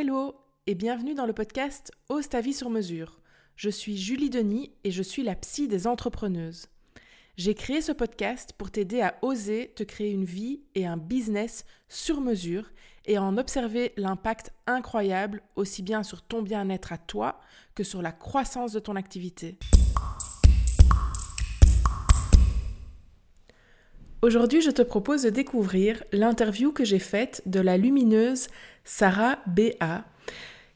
Hello et bienvenue dans le podcast Ose ta vie sur mesure. Je suis Julie Denis et je suis la psy des entrepreneuses. J'ai créé ce podcast pour t'aider à oser te créer une vie et un business sur mesure et à en observer l'impact incroyable aussi bien sur ton bien-être à toi que sur la croissance de ton activité. Aujourd'hui, je te propose de découvrir l'interview que j'ai faite de la lumineuse Sarah B.A.,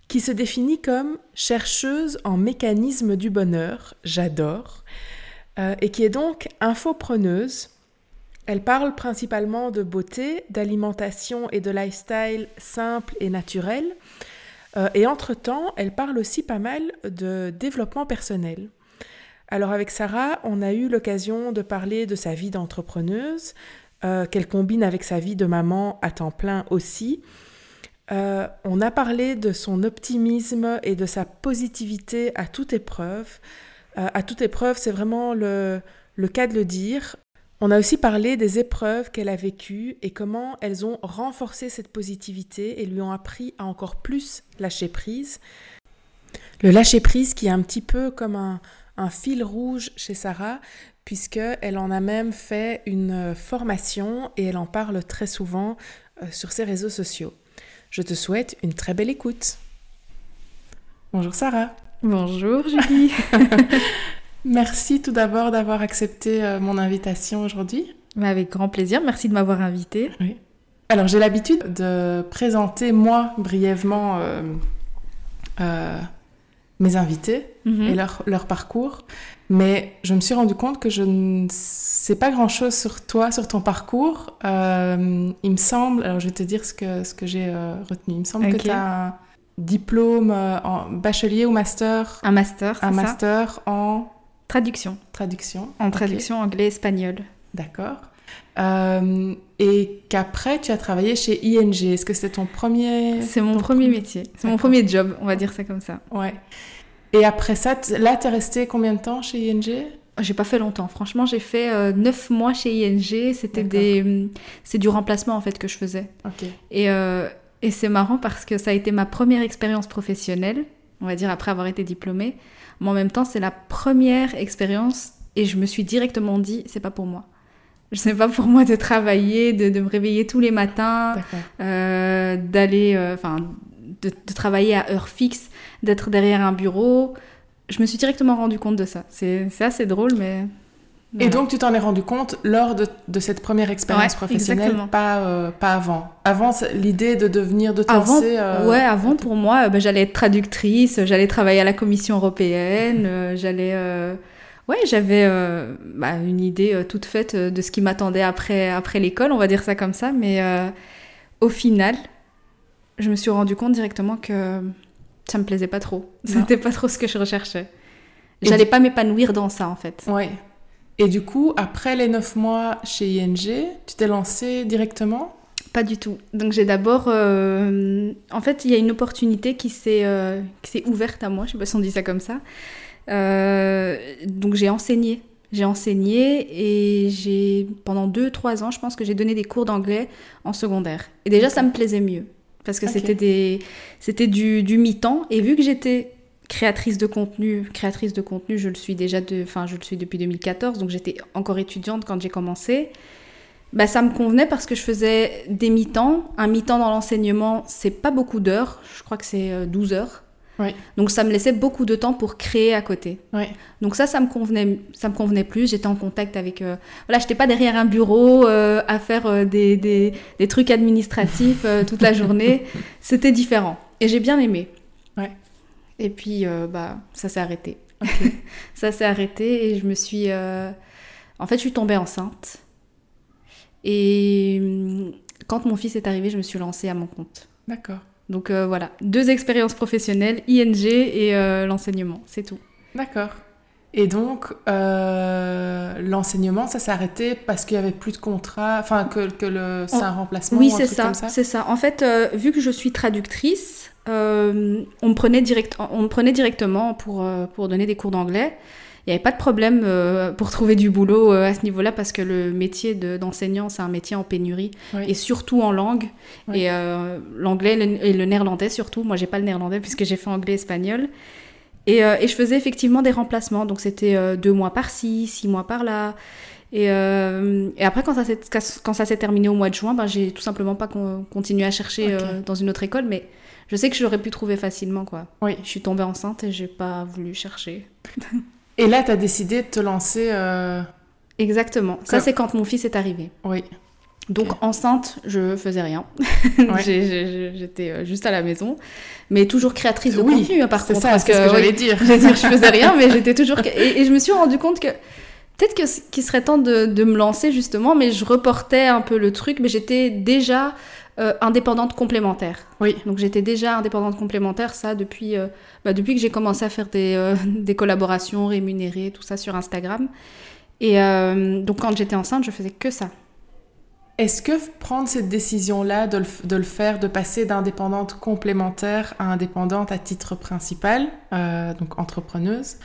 qui se définit comme chercheuse en mécanisme du bonheur, j'adore, euh, et qui est donc infopreneuse. Elle parle principalement de beauté, d'alimentation et de lifestyle simple et naturel. Euh, et entre-temps, elle parle aussi pas mal de développement personnel. Alors avec Sarah, on a eu l'occasion de parler de sa vie d'entrepreneuse, euh, qu'elle combine avec sa vie de maman à temps plein aussi. Euh, on a parlé de son optimisme et de sa positivité à toute épreuve. Euh, à toute épreuve, c'est vraiment le, le cas de le dire. On a aussi parlé des épreuves qu'elle a vécues et comment elles ont renforcé cette positivité et lui ont appris à encore plus lâcher prise. Le lâcher prise qui est un petit peu comme un, un fil rouge chez Sarah, puisqu'elle en a même fait une formation et elle en parle très souvent euh, sur ses réseaux sociaux. Je te souhaite une très belle écoute. Bonjour Sarah. Bonjour Julie. Merci tout d'abord d'avoir accepté euh, mon invitation aujourd'hui. Avec grand plaisir, merci de m'avoir invitée. Oui. Alors j'ai l'habitude de présenter moi brièvement euh, mes invités Mhm. et leur, leur parcours. Mais je me suis rendu compte que je ne sais pas grand-chose sur toi, sur ton parcours. Euh, il me semble, alors je vais te dire ce que, ce que j'ai euh, retenu. Il me semble que tu as un diplôme euh, en bachelier ou master, Un master, un ça? master en Traduction. traduction. En traduction anglais-espagnol. D'accord. Euh, et qu'après, tu as travaillé chez ING. Est-ce que c'était ton premier... C'est mon premier métier. C'est mon premier job, on va dire ça comme ça. Ouais. Et après ça, là, tu es resté combien de temps chez ING J'ai pas fait longtemps. Franchement, j'ai fait euh, 9 mois chez ING. C'était des, hum, c'est du remplacement en fait que je faisais. Ok. Et, euh, et c'est marrant parce que ça a été ma première expérience professionnelle, on va dire après avoir été diplômée. Mais en même temps, c'est la première expérience et je me suis directement dit, c'est pas pour moi. Je sais pas pour moi de travailler, de, de me réveiller tous les matins, euh, d'aller, euh, enfin, de, de travailler à heure fixe, d'être derrière un bureau. Je me suis directement rendu compte de ça. C'est assez drôle, mais. Et donc, tu t'en es rendu compte lors de, de cette première expérience Ouais, professionnelle, exactement. pas, euh, pas avant. Avant, l'idée de devenir, de te Avant, ouais, avant pour moi, bah, j'allais être traductrice, j'allais travailler à la Commission européenne, j'allais, ouais, j'avais euh, bah, une idée euh, toute faite euh, de ce qui m'attendait après après l'école, on va dire ça comme ça, mais euh, au final, je me suis rendu compte directement que ça me plaisait pas trop. C'était pas trop ce que je recherchais. J'allais du- pas m'épanouir dans ça en fait. Ouais. Et du coup, après les neuf mois chez ING, tu t'es lancé directement? Pas du tout. Donc j'ai d'abord, en fait, il y a une opportunité qui s'est qui s'est ouverte à moi. Je sais pas si on dit ça comme ça. Euh, donc j'ai enseigné. J'ai enseigné et j'ai pendant 2-3 ans, je pense que j'ai donné des cours d'anglais en secondaire. Et déjà, ça me plaisait mieux parce que c'était des, c'était du, du mi-temps. Et vu que j'étais créatrice de contenu, créatrice de contenu, je le suis déjà de, enfin, je le suis depuis 2014, donc j'étais encore étudiante quand j'ai commencé. Bah, ça me convenait parce que je faisais des mi-temps. Un mi-temps dans l'enseignement, c'est pas beaucoup d'heures. Je crois que c'est euh, 12 heures. Oui. Donc ça me laissait beaucoup de temps pour créer à côté. Donc ça, ça me convenait, ça me convenait plus. J'étais en contact avec, euh, voilà, j'étais pas derrière un bureau euh, à faire euh, des, des, des trucs administratifs euh, toute la journée. C'était différent. Et j'ai bien aimé. Ouais. Et puis, bah, ça s'est arrêté. ça s'est arrêté et je me suis, en fait, je suis tombée enceinte. Et hum, quand mon fils est arrivé, je me suis lancée à mon compte. D'accord. Donc euh, voilà, deux expériences professionnelles, ING et euh, l'enseignement, c'est tout. D'accord. Et donc, euh, l'enseignement, ça s'est arrêté parce qu'il y avait plus de contrat, enfin que, que le, c'est un remplacement Oui, c'est ça, c'est ça. En fait, vu que je suis traductrice, on, me prenait direct, on me prenait directement pour, pour donner des cours d'anglais. Il n'y avait pas de problème euh, pour trouver du boulot euh, à ce niveau-là parce que le métier d'enseignant, c'est un métier en pénurie Oui. et surtout en langue. Oui. Et euh, l'anglais et le néerlandais surtout. Moi, j'ai pas le néerlandais puisque j'ai fait anglais-espagnol. Et, et je faisais effectivement des remplacements. Donc c'était deux mois par-ci, six mois par-là. Et, et après, quand ça s'est terminé au mois de juin, ben, j'ai tout simplement pas con- continué à chercher dans une autre école. Mais je sais que j'aurais pu trouver facilement. quoi. Oui. Je suis tombée enceinte et j'ai pas voulu chercher. Et là, tu as décidé de te lancer. euh, Exactement. Ça, c'est quand mon fils est arrivé. Oui. Donc enceinte, je faisais rien. Ouais. J'étais euh, juste à la maison, mais toujours créatrice de Oui, contenu hein, par C'est contre. ça, parce c'est ce que oui, j'allais dire. je dire, je faisais rien, mais j'étais toujours. Et, et je me suis rendu compte que peut-être que qu'il serait temps de, de me lancer justement, mais je reportais un peu le truc, mais j'étais déjà euh, indépendante complémentaire. Oui. Donc j'étais déjà indépendante complémentaire, ça depuis euh, bah, depuis que j'ai commencé à faire des, euh, des collaborations rémunérées, tout ça sur Instagram. Et donc quand j'étais enceinte, je faisais que ça. Est-ce que prendre cette décision-là de, de le faire, de passer d'indépendante complémentaire à indépendante à titre principal, donc entrepreneuse,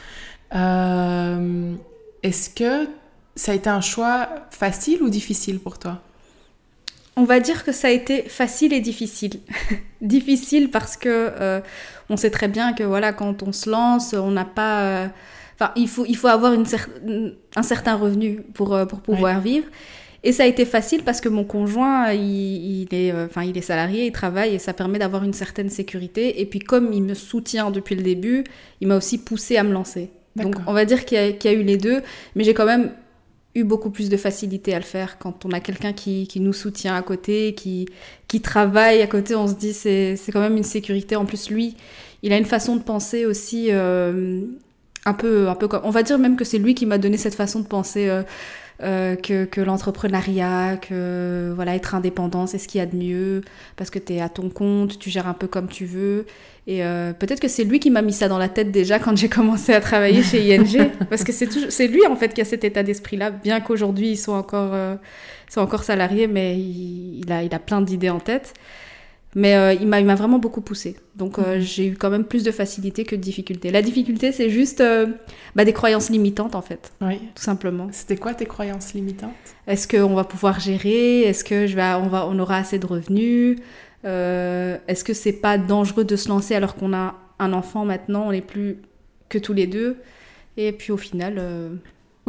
est-ce que ça a été un choix facile ou difficile pour toi? On va dire que ça a été facile et difficile. difficile parce que euh, on sait très bien que voilà, quand on se lance, on n'a pas. euh, Enfin, il faut, il faut avoir une cer- un certain revenu pour, euh, pour pouvoir vivre. Et ça a été facile parce que mon conjoint, il, il est, enfin, il est salarié, il travaille et ça permet d'avoir une certaine sécurité. Et puis comme il me soutient depuis le début, il m'a aussi poussé à me lancer. Donc on va dire qu'il y, y a eu les deux, mais j'ai quand même eu beaucoup plus de facilité à le faire quand on a quelqu'un qui, qui nous soutient à côté, qui, qui travaille à côté, on se dit c'est c'est quand même une sécurité. En plus, lui, il a une façon de penser aussi euh, un peu, un peu comme... On va dire même que c'est lui qui m'a donné cette façon de penser euh, euh, que, que l'entrepreneuriat, que voilà, être indépendant, c'est ce qu'il y a de mieux, parce que tu es à ton compte, tu gères un peu comme tu veux. Et euh, peut-être que c'est lui qui m'a mis ça dans la tête déjà quand j'ai commencé à travailler chez ING, parce que c'est toujours- c'est lui en fait qui a cet état d'esprit-là, bien qu'aujourd'hui ils sont encore, euh, ils sont encore salariés, mais il, il a, il a plein d'idées en tête. Mais euh, il m'a il m'a vraiment beaucoup poussé. Donc euh, Mhm. j'ai eu quand même plus de facilité que de difficulté. La difficulté, c'est juste euh, bah, des croyances limitantes en fait, Oui. tout simplement. C'était quoi tes croyances limitantes? Est-ce qu'on va pouvoir gérer? Est-ce que je vais, on, va, on aura assez de revenus? Est-ce que c'est pas dangereux de se lancer alors qu'on a un enfant maintenant? On n'est plus que tous les deux. Et puis au final,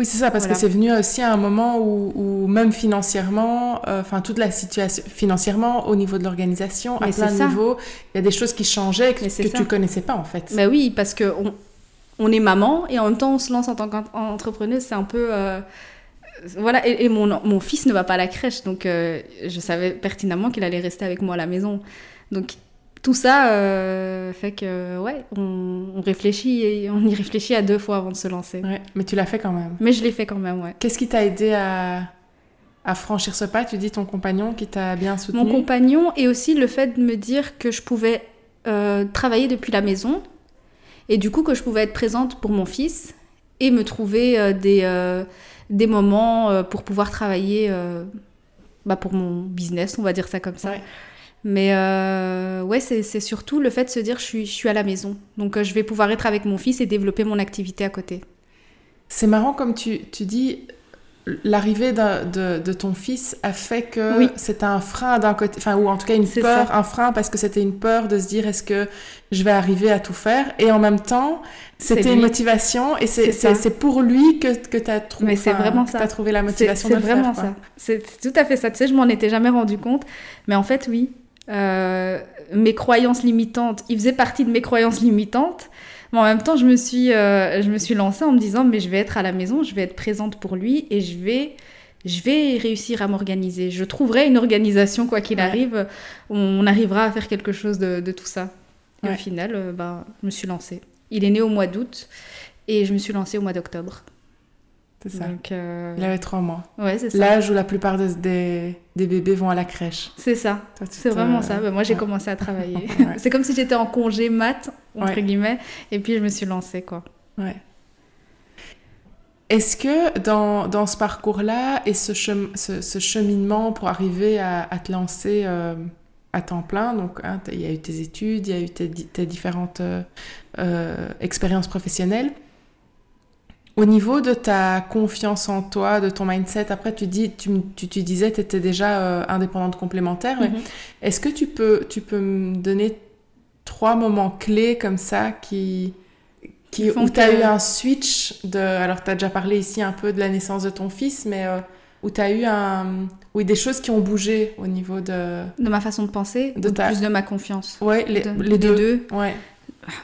Oui, c'est ça, parce Voilà. que c'est venu aussi à un moment où, où même financièrement, euh, enfin toute la situation, financièrement, au niveau de l'organisation, à plein de niveaux, il y a des choses qui changeaient que, que tu connaissais pas en fait. bah oui, parce que on, on est maman et en même temps on se lance en tant qu'entrepreneuse, c'est un peu. euh, voilà, et, et mon, mon fils ne va pas à la crèche, donc euh, je savais pertinemment qu'il allait rester avec moi à la maison. Donc tout ça euh, fait que, ouais, on, on réfléchit et on y réfléchit à deux fois avant de se lancer. Ouais, mais tu l'as fait quand même. Mais je l'ai fait quand même, ouais. Qu'est-ce qui t'a aidé à, à franchir ce pas? Tu dis ton compagnon qui t'a bien soutenu. Mon compagnon et aussi le fait de me dire que je pouvais euh, travailler depuis la maison et du coup que je pouvais être présente pour mon fils et me trouver euh, des, des moments pour pouvoir travailler bah, pour mon business, on va dire ça comme ça. Ouais. Mais euh, ouais, c'est c'est surtout le fait de se dire je suis, je suis à la maison. Donc euh, je vais pouvoir être avec mon fils et développer mon activité à côté. C'est marrant comme tu, tu dis, l'arrivée de, de ton fils a fait que Oui. c'était un frein d'un côté, enfin, ou en tout cas une C'est peur, ça. un frein parce que c'était une peur de se dire est-ce que je vais arriver à tout faire? Et en même temps, C'est c'était une motivation et c'est C'est c'est- c'est pour lui que, que tu as c'est vraiment ça. as trouvé la C'est motivation c'est de le faire, vraiment ça. C'est c'est tout à fait ça. Tu sais, je m'en étais jamais rendu compte. Mais en fait, oui. Euh, mes croyances limitantes, ils faisaient partie de mes croyances limitantes. Mais en même temps, je me suis, euh, je me suis lancée en me disant, mais je vais être à la maison, je vais être présente pour lui et je vais, je vais réussir à m'organiser. Je trouverai une organisation, quoi qu'il Ouais. arrive. On arrivera à faire quelque chose de, de tout ça. Et Ouais. au final, euh, ben, je me suis lancée. Il est né au mois d'août et je me suis lancée au mois d'octobre. C'est ça. Donc, euh, Il avait trois mois. ouais, c'est ça. L'âge où la plupart des, des, des bébés vont à la crèche. C'est ça. C'est te- vraiment ça. Ben, moi, j'ai ouais. commencé à travailler. Ouais. c'est comme si j'étais en congé mat, entre Ouais. guillemets, et puis je me suis lancée, quoi. Ouais. Est-ce que dans, dans ce parcours-là et ce, chem- ce, ce cheminement pour arriver à, à te lancer euh, à temps plein, donc hein, il y a eu tes études, il y a eu tes, di- tes différentes euh, expériences professionnelles, Au niveau de ta confiance en toi, de ton mindset, après tu dis, tu, tu, tu disais, tu étais déjà euh, indépendante complémentaire, mais Mhm. est-ce que tu peux, tu peux me donner trois moments clés comme ça qui, qui, Qui font où tu as que- eu un switch de, alors tu as déjà parlé ici un peu de la naissance de ton fils, mais euh, où tu as eu un, oui, des choses qui ont bougé au niveau de, De ma façon de penser, De ta- plus de ma confiance. ouais, les, De- les deux. Ouais.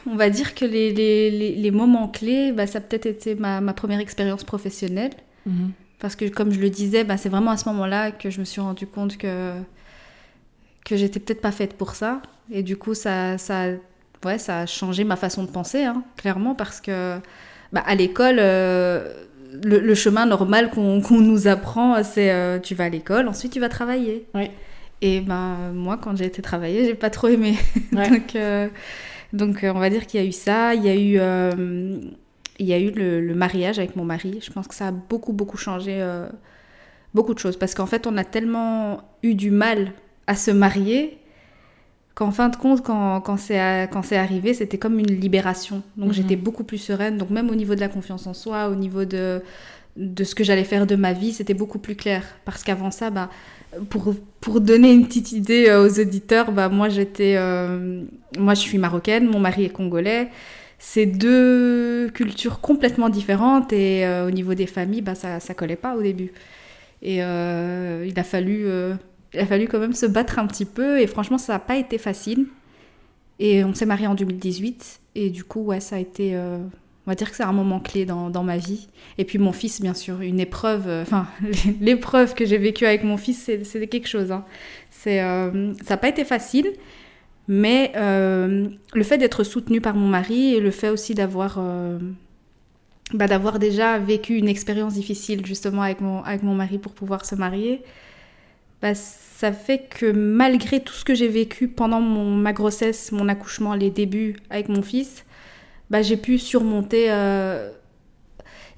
On va dire que les, les, les, les moments clés, bah, ça a peut-être été ma, ma première expérience professionnelle. Mhm. Parce que, comme je le disais, bah, c'est vraiment à ce moment-là que je me suis rendu compte que, que j'étais peut-être pas faite pour ça. Et du coup, ça, ça, ouais, ça a changé ma façon de penser, hein, clairement, parce que bah, à l'école, euh, le, le chemin normal qu'on nous apprend, c'est euh, tu vas à l'école, ensuite tu vas travailler. Oui. Et ben moi, quand j'ai été travailler, j'ai pas trop aimé. Ouais. donc, euh, donc euh, on va dire qu'il y a eu ça. Il y a eu, euh, il y a eu le, le mariage avec mon mari. Je pense que ça a beaucoup, beaucoup changé euh, beaucoup de choses. Parce qu'en fait, on a tellement eu du mal à se marier qu'en fin de compte, quand, quand c'est à- quand c'est arrivé, c'était comme une libération. Donc Mhm. j'étais beaucoup plus sereine. Donc même au niveau de la confiance en soi, au niveau de, de ce que j'allais faire de ma vie, c'était beaucoup plus clair. Parce qu'avant ça, bah, pour, pour donner une petite idée euh, aux auditeurs, bah, moi j'étais, euh, moi je suis marocaine, mon mari est congolais. C'est deux cultures complètement différentes et euh, au niveau des familles, bah, ça, ça collait pas au début. Et il a fallu, il a fallu quand même se battre un petit peu et franchement ça n'a pas été facile. Et on s'est mariés en 2018 et du coup ouais ça a été, on va dire que c'est un moment clé dans, dans ma vie. Et puis mon fils bien sûr, une épreuve, euh, enfin l'épreuve que j'ai vécue avec mon fils c'est quelque chose. hein. Euh, ça n'a pas été facile. Mais euh, le fait d'être soutenue par mon mari et le fait aussi d'avoir bah, d'avoir déjà vécu une expérience difficile justement avec mon, avec mon mari pour pouvoir se marier, bah, ça fait que malgré tout ce que j'ai vécu pendant mon, ma grossesse, mon accouchement, les débuts avec mon fils, bah, j'ai pu surmonter... euh,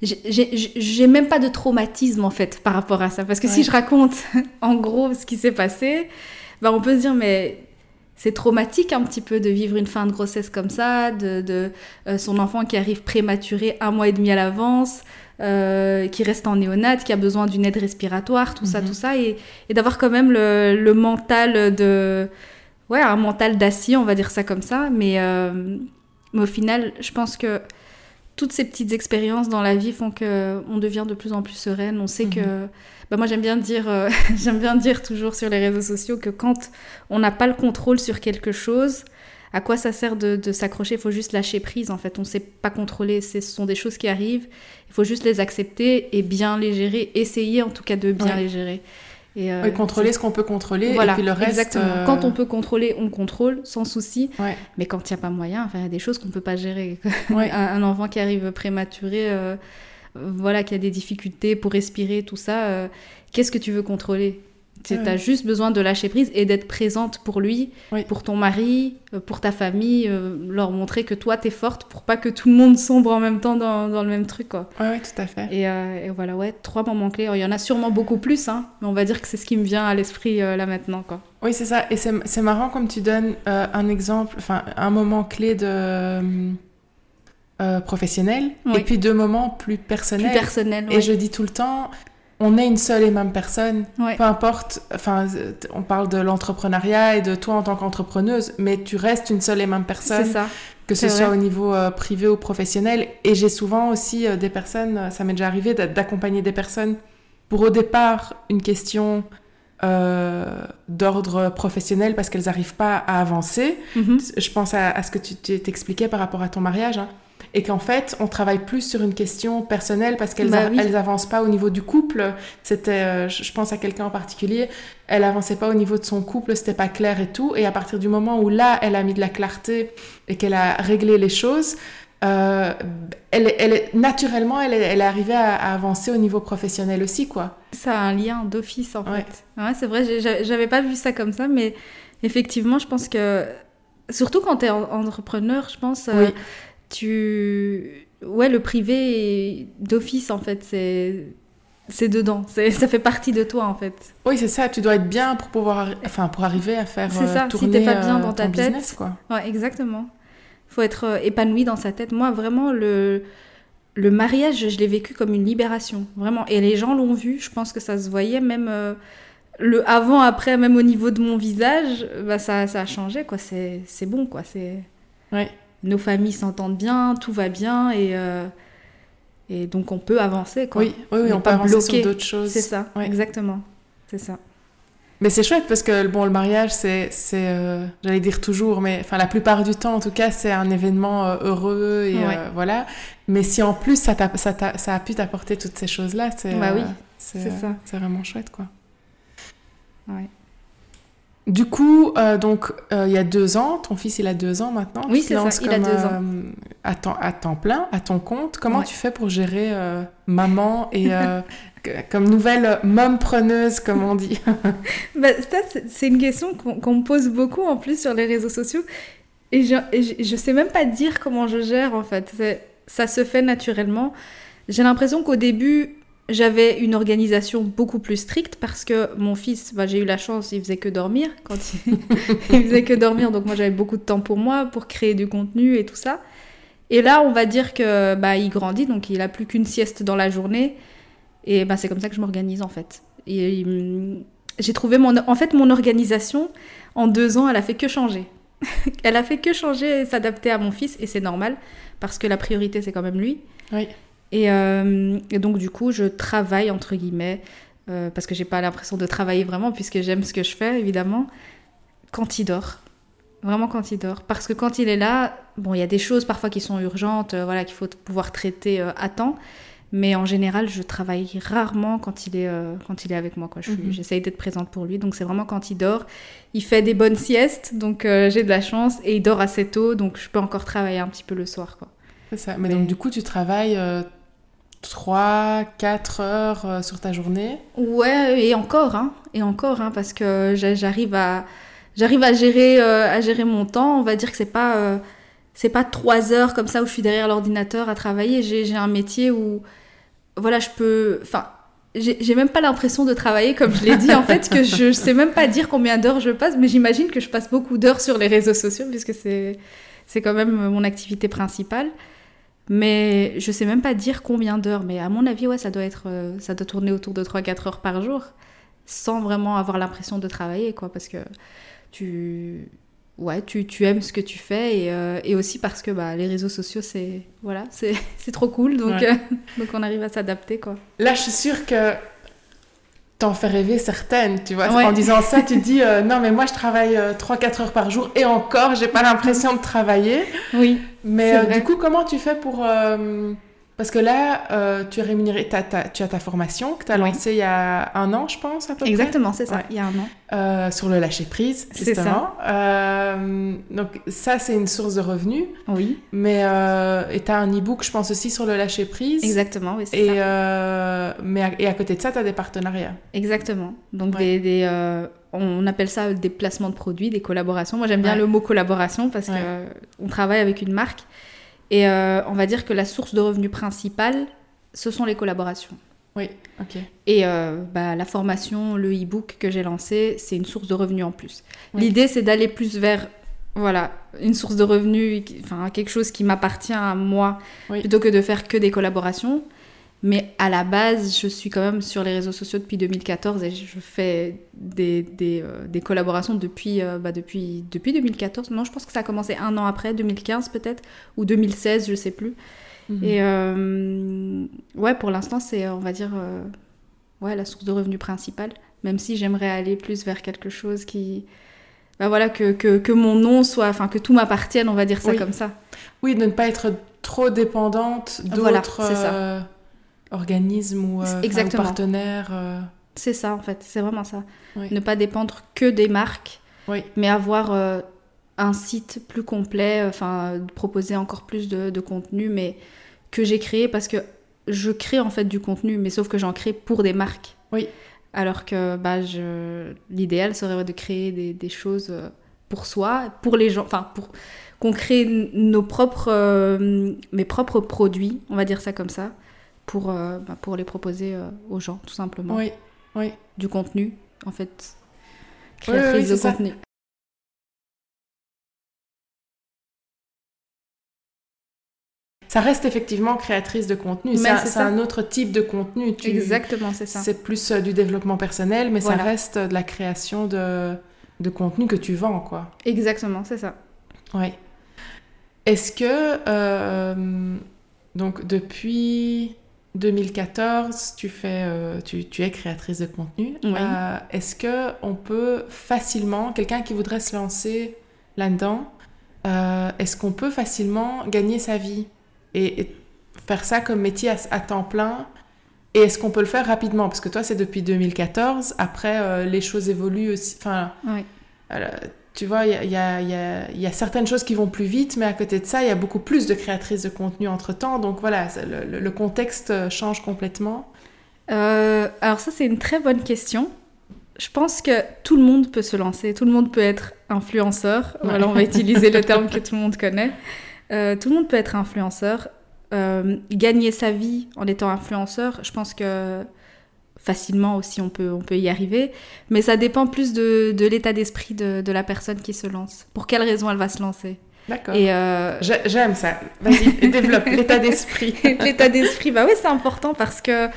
j'ai- même pas de traumatisme en fait par rapport à ça. Parce que si je raconte en gros ce qui s'est passé, bah, on peut se dire mais c'est traumatique un petit peu de vivre une fin de grossesse comme ça, de, de euh, son enfant qui arrive prématuré un mois et demi à l'avance, euh, qui reste en néonate, qui a besoin d'une aide respiratoire, tout ça, Mhm. tout ça, et, et d'avoir quand même le, le mental de... Ouais, un mental d'acier, on va dire ça comme ça, mais, euh, mais au final, je pense que toutes ces petites expériences dans la vie font que on devient de plus en plus sereine. On sait Mhm. que, bah moi j'aime bien dire, euh, j'aime bien dire toujours sur les réseaux sociaux que quand on n'a pas le contrôle sur quelque chose, à quoi ça sert de, de s'accrocher? Il faut juste lâcher prise. En fait, on ne sait pas contrôler. Ce sont des choses qui arrivent. Il faut juste les accepter et bien les gérer. Essayer en tout cas de bien Ouais. les gérer. Et, euh, Oui, contrôler ce qu'on peut contrôler voilà, et puis le reste. exactement. euh, Quand on peut contrôler, on contrôle sans souci. Ouais. Mais quand il n'y a pas moyen, enfin, il y a des choses qu'on ne peut pas gérer. Ouais. un, un enfant qui arrive prématuré, euh, voilà, qui a des difficultés pour respirer, tout ça, qu'est-ce que tu veux contrôler? Tu as juste besoin de lâcher prise et d'être présente pour lui, Oui. pour ton mari, euh, pour ta famille, euh, leur montrer que toi, t'es forte pour pas que tout le monde sombre en même temps dans, dans le même truc, quoi. Ouais, ouais, tout à fait. Et, euh, et voilà, ouais, trois moments clés. Il y en a sûrement beaucoup plus, hein, mais on va dire que c'est ce qui me vient à l'esprit euh, là maintenant, quoi. Oui, c'est ça. Et c'est marrant comme tu donnes un exemple, enfin un moment clé de euh, professionnel Oui. et puis deux moments plus Plus personnels. personnel, Et ouais. je dis tout le temps, on est une seule et même personne. Ouais. Peu importe, enfin, on parle de l'entrepreneuriat et de toi en tant qu'entrepreneuse, mais tu restes une seule et même personne, C'est ça. que ce soit au niveau euh, privé ou professionnel. Et j'ai souvent aussi euh, des personnes, euh, ça m'est déjà arrivé d'a- d'accompagner des personnes pour au départ une question euh, d'ordre professionnel parce qu'elles n'arrivent pas à avancer. Mhm. Je pense à, à ce que tu tu t'expliquais par rapport à ton mariage. hein. Et qu'en fait, on travaille plus sur une question personnelle parce qu'elles Bah oui. avancent pas au niveau du couple. C'était, euh, je pense à quelqu'un en particulier, elle avançait pas au niveau de son couple, c'était pas clair et tout. Et à partir du moment où là, elle a mis de la clarté et qu'elle a réglé les choses, euh, elle, elle naturellement, elle, est- elle arrivée à, à avancer au niveau professionnel aussi, quoi. Ça a un lien d'office en Ouais. fait. Ouais, c'est vrai, j'avais pas vu ça comme ça, mais effectivement, je pense que surtout quand tu es entrepreneur, je pense, euh, Oui. Tu ouais, le privé d'office en fait, c'est c'est dedans, c'est ça fait partie de toi en fait. Oui, c'est ça. Tu dois être bien pour pouvoir, enfin, pour arriver à faire C'est euh, ça, si tourner t'es pas bien euh, dans ta ton tête. business, quoi. Ouais, exactement. Faut être euh, épanoui dans sa tête. Moi, vraiment, le, le mariage, je l'ai vécu comme une libération, vraiment. Et les gens l'ont vu, je pense que ça se voyait même euh, le avant, après, même au niveau de mon visage, bah, ça, ça a changé, quoi. C'est bon, quoi. C'est... Ouais. Nos familles s'entendent bien, tout va bien et, euh, et donc on peut avancer, quoi. Oui, oui, oui on, peut avancer sur d'autres choses. C'est ça, exactement. C'est ça. Mais c'est chouette parce que bon, le mariage, c'est, c'est euh, j'allais dire toujours, mais enfin la plupart du temps, en tout cas, c'est un événement euh, heureux et euh, voilà. Mais si en plus ça, ça, ça, a pu t'apporter toutes ces choses-là, c'est, bah oui, c'est, ça. C'est vraiment chouette, quoi. Ouais. Du coup, donc il y a deux ans, ton fils il a deux ans maintenant. Oui, c'est ça. Il a deux ans. À temps, à temps plein, à ton compte. Comment tu fais pour gérer maman et comme nouvelle mom preneuse, comme on dit? Bah, C'est une question qu'on me pose beaucoup en plus sur les réseaux sociaux. Et je, je, sais même pas dire comment je gère en fait. Ça se fait naturellement. J'ai l'impression qu'au début, j'avais une organisation beaucoup plus stricte parce que mon fils, bah, j'ai eu la chance, il faisait que dormir quand il, faisait que dormir, donc moi j'avais beaucoup de temps pour moi, pour créer du contenu et tout ça. Et là, on va dire que bah, il grandit, donc il a plus qu'une sieste dans la journée. Et bah, c'est comme ça que je m'organise en fait. J'ai trouvé mon. En fait, mon organisation, en deux ans, elle a fait que changer. elle a fait que changer et s'adapter à mon fils, et c'est normal, parce que la priorité, c'est quand même lui. Oui. Et, euh, et, donc, du coup, je travaille, entre guillemets, euh, parce que j'ai pas l'impression de travailler vraiment, puisque j'aime ce que je fais, évidemment, quand il dort. Vraiment quand il dort. Parce que quand il est là, bon, il y a des choses parfois qui sont urgentes, euh, voilà, qu'il faut pouvoir traiter à temps. Mais en général, je travaille rarement quand il est, quand il est avec moi. Mhm. J'essaye d'être présente pour lui. Donc c'est vraiment quand il dort. Il fait des bonnes siestes, donc j'ai de la chance. Et il dort assez tôt, donc je peux encore travailler un petit peu le soir. C'est ça. Mais, donc du coup, tu travailles 3, euh, 4 heures sur ta journée Ouais, et encore. Hein, et encore, hein, parce que j'arrive à, j'arrive à, gérer, à gérer mon temps. On va dire que c'est pas... c'est pas trois heures comme ça où je suis derrière l'ordinateur à travailler. J'ai un métier où voilà, je peux. Enfin, j'ai même pas l'impression de travailler, comme je l'ai dit, en fait, que je sais même pas dire combien d'heures je passe, mais j'imagine que je passe beaucoup d'heures sur les réseaux sociaux, puisque c'est quand même mon activité principale. Mais je sais même pas dire combien d'heures, mais à mon avis, ouais, ça doit, être, euh, ça doit tourner autour de 3-4 heures par jour, sans vraiment avoir l'impression de travailler, quoi, parce que tu ouais, tu, tu, aimes ce que tu fais et, euh, et aussi parce que bah, les réseaux sociaux, c'est voilà, c'est trop cool. Donc, euh, donc on arrive à s'adapter. quoi. Là, je suis sûre que t'en fais rêver certaines, tu vois. En disant ça, tu dis euh, non, mais moi je travaille 3-4 heures par jour et encore, j'ai pas l'impression de travailler. Oui. Mais du coup, comment tu fais pour parce que là, euh, tu es rémunéré, tu as ta formation que tu as lancée il y a un an, je pense, à peu Exactement, c'est ça, il y a un an. Euh, sur le lâcher-prise, C'est ça. Euh, donc ça, c'est une source de revenus. Oui. Mais, et tu as un e-book, je pense, aussi sur le lâcher-prise. Exactement, oui, c'est et, ça. mais à, et à côté de ça, tu as des partenariats. Exactement. Donc des... on appelle ça des placements de produits, des collaborations. Moi, j'aime bien le mot collaboration parce qu'on travaille avec une marque et euh, on va dire que la source de revenus principale, ce sont les collaborations. Oui, ok. Et euh, bah, la formation, le e-book que j'ai lancé, c'est une source de revenus en plus. L'idée, c'est d'aller plus vers voilà, une source de revenus, enfin quelque chose qui m'appartient à moi, plutôt que de faire que des collaborations. Mais à la base, je suis quand même sur les réseaux sociaux depuis 2014 et je fais des, des, euh, des collaborations depuis, euh, bah depuis, depuis 2014. Non, je pense que ça a commencé un an après, 2015 peut-être, ou 2016, je sais plus. Mhm. Et euh, ouais, pour l'instant, c'est, on va dire, ouais, la source de revenus principale. Même si j'aimerais aller plus vers quelque chose qui. Bah voilà, que, que, que mon nom soit. Enfin, que tout m'appartienne, on va dire ça comme ça. Oui, de ne pas être trop dépendante d'autres. Voilà, c'est ça organisme ou, euh, partenaire. Euh. C'est ça, en fait, c'est vraiment ça. Ne pas dépendre que des marques, oui. mais avoir euh, un site plus complet, enfin, proposer encore plus de, contenu, mais que j'ai créé parce que je crée en fait du contenu, mais sauf que j'en crée pour des marques. Oui. Alors que bah, je... l'idéal serait de créer des, des, choses pour soi, pour les gens, enfin, pour qu'on crée nos propres, mes propres produits, on va dire ça comme ça, pour, euh, bah, pour les proposer euh, aux gens, tout simplement. Oui, oui. Du contenu, en fait. Créatrice de contenu. ça reste effectivement créatrice de contenu. C'est un autre type de contenu. Exactement, c'est ça. C'est plus du développement personnel, mais ça reste de la création de, de contenu que tu vends, quoi. Exactement, c'est ça. Oui. Est-ce que, donc depuis 2014, tu, fais, euh, tu, tu, es créatrice de contenu. Euh, est-ce que on peut facilement, quelqu'un qui voudrait se lancer là-dedans, euh, est-ce qu'on peut facilement gagner sa vie et, faire ça comme métier à, temps plein? Et est-ce qu'on peut le faire rapidement? Parce que toi, c'est depuis 2014. Après, les choses évoluent aussi. Enfin, oui tu vois, il y a, certaines choses qui vont plus vite, mais à côté de ça, il y a beaucoup plus de créatrices de contenu entre-temps. Donc voilà, le, contexte change complètement. Euh, alors ça, c'est une très bonne question. Je pense que tout le monde peut se lancer, tout le monde peut être influenceur. Voilà, on va utiliser le terme que tout le monde connaît. Euh, tout le monde peut être influenceur. Euh, gagner sa vie en étant influenceur, je pense que facilement aussi, on peut, on peut y arriver. Mais ça dépend plus de, de l'état d'esprit de, de, la personne qui se lance. Pour quelle raison elle va se lancer. D'accord. Et euh, J'aime ça. Vas-y, développe l'état d'esprit. l'état d'esprit, bah oui, c'est important parce que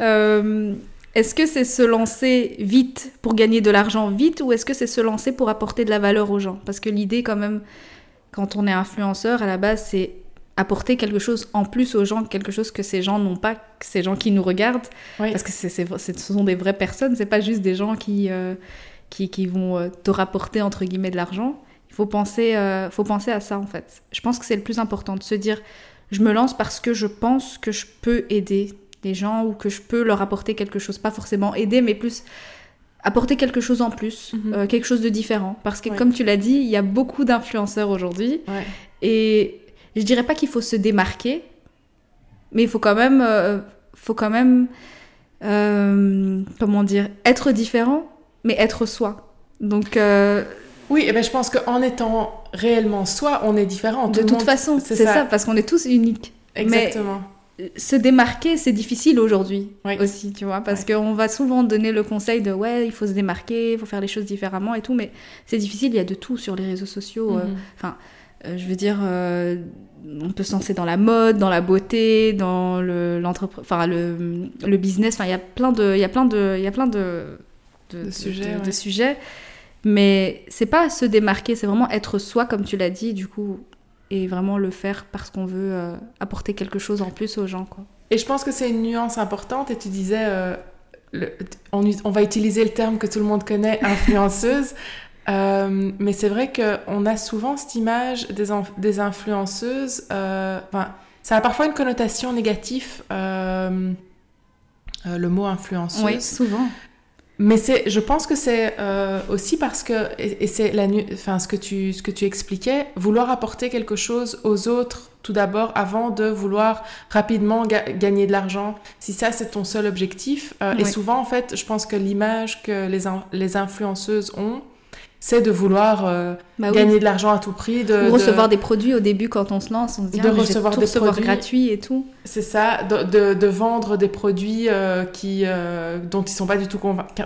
euh, est-ce que c'est se lancer vite pour gagner de l'argent vite ou est-ce que c'est se lancer pour apporter de la valeur aux gens? Parce que l'idée, quand même, quand on est influenceur, à la base, c'est apporter quelque chose en plus aux gens, quelque chose que ces gens n'ont pas, que ces gens qui nous regardent, parce que c'est, ce sont des vraies personnes, c'est pas juste des gens qui, euh, qui, qui, vont euh, te rapporter entre guillemets de l'argent. Il faut penser, euh, faut penser à ça en fait. Je pense que c'est le plus important de se dire, je me lance parce que je pense que je peux aider les gens ou que je peux leur apporter quelque chose, pas forcément aider, mais plus apporter quelque chose en plus, mhm. quelque chose de différent. Parce que comme tu l'as dit, il y a beaucoup d'influenceurs aujourd'hui. Et je dirais pas qu'il faut se démarquer, mais il faut quand même, euh, faut quand même, euh, comment dire, être différent, mais être soi. Donc euh, oui, et eh ben je pense qu'en étant réellement soi, on est différent. de toute façon, c'est ça. parce qu'on est tous uniques. Exactement. Mais se démarquer, c'est difficile aujourd'hui aussi, tu vois, parce qu'on va souvent donner le conseil de ouais, il faut se démarquer, il faut faire les choses différemment et tout, mais c'est difficile, il y a de tout sur les réseaux sociaux. Mhm. Enfin, je veux dire, euh, on peut se lancer dans la mode, dans la beauté, dans le, enfin, le, le business. Enfin, il y a plein de, il y a plein de, il y a plein de, de, sujets. De, sujets. Mais c'est pas se démarquer, c'est vraiment être soi, comme tu l'as dit, du coup, et vraiment le faire parce qu'on veut euh, apporter quelque chose en plus aux gens, quoi. Et je pense que c'est une nuance importante. Et tu disais, on, on, va utiliser le terme que tout le monde connaît, influenceuse. Euh, mais c'est vrai qu'on a souvent cette image des, des influenceuses. Euh, ça a parfois une connotation négative, euh, le mot influenceuse. Oui, souvent. Mais c'est, je pense que c'est aussi parce que, et, c'est la, enfin, ce que tu, ce que tu expliquais, vouloir apporter quelque chose aux autres tout d'abord avant de vouloir rapidement gagner de l'argent. Si ça c'est ton seul objectif, et souvent en fait, je pense que l'image que les, les influenceuses ont, c'est de vouloir euh, bah gagner de l'argent à tout prix. De, Ou recevoir des produits au début quand on se lance, on se dit de ah, recevoir des produits gratuits et tout. C'est ça, de, de, vendre des produits euh, qui, euh, dont ils sont pas du tout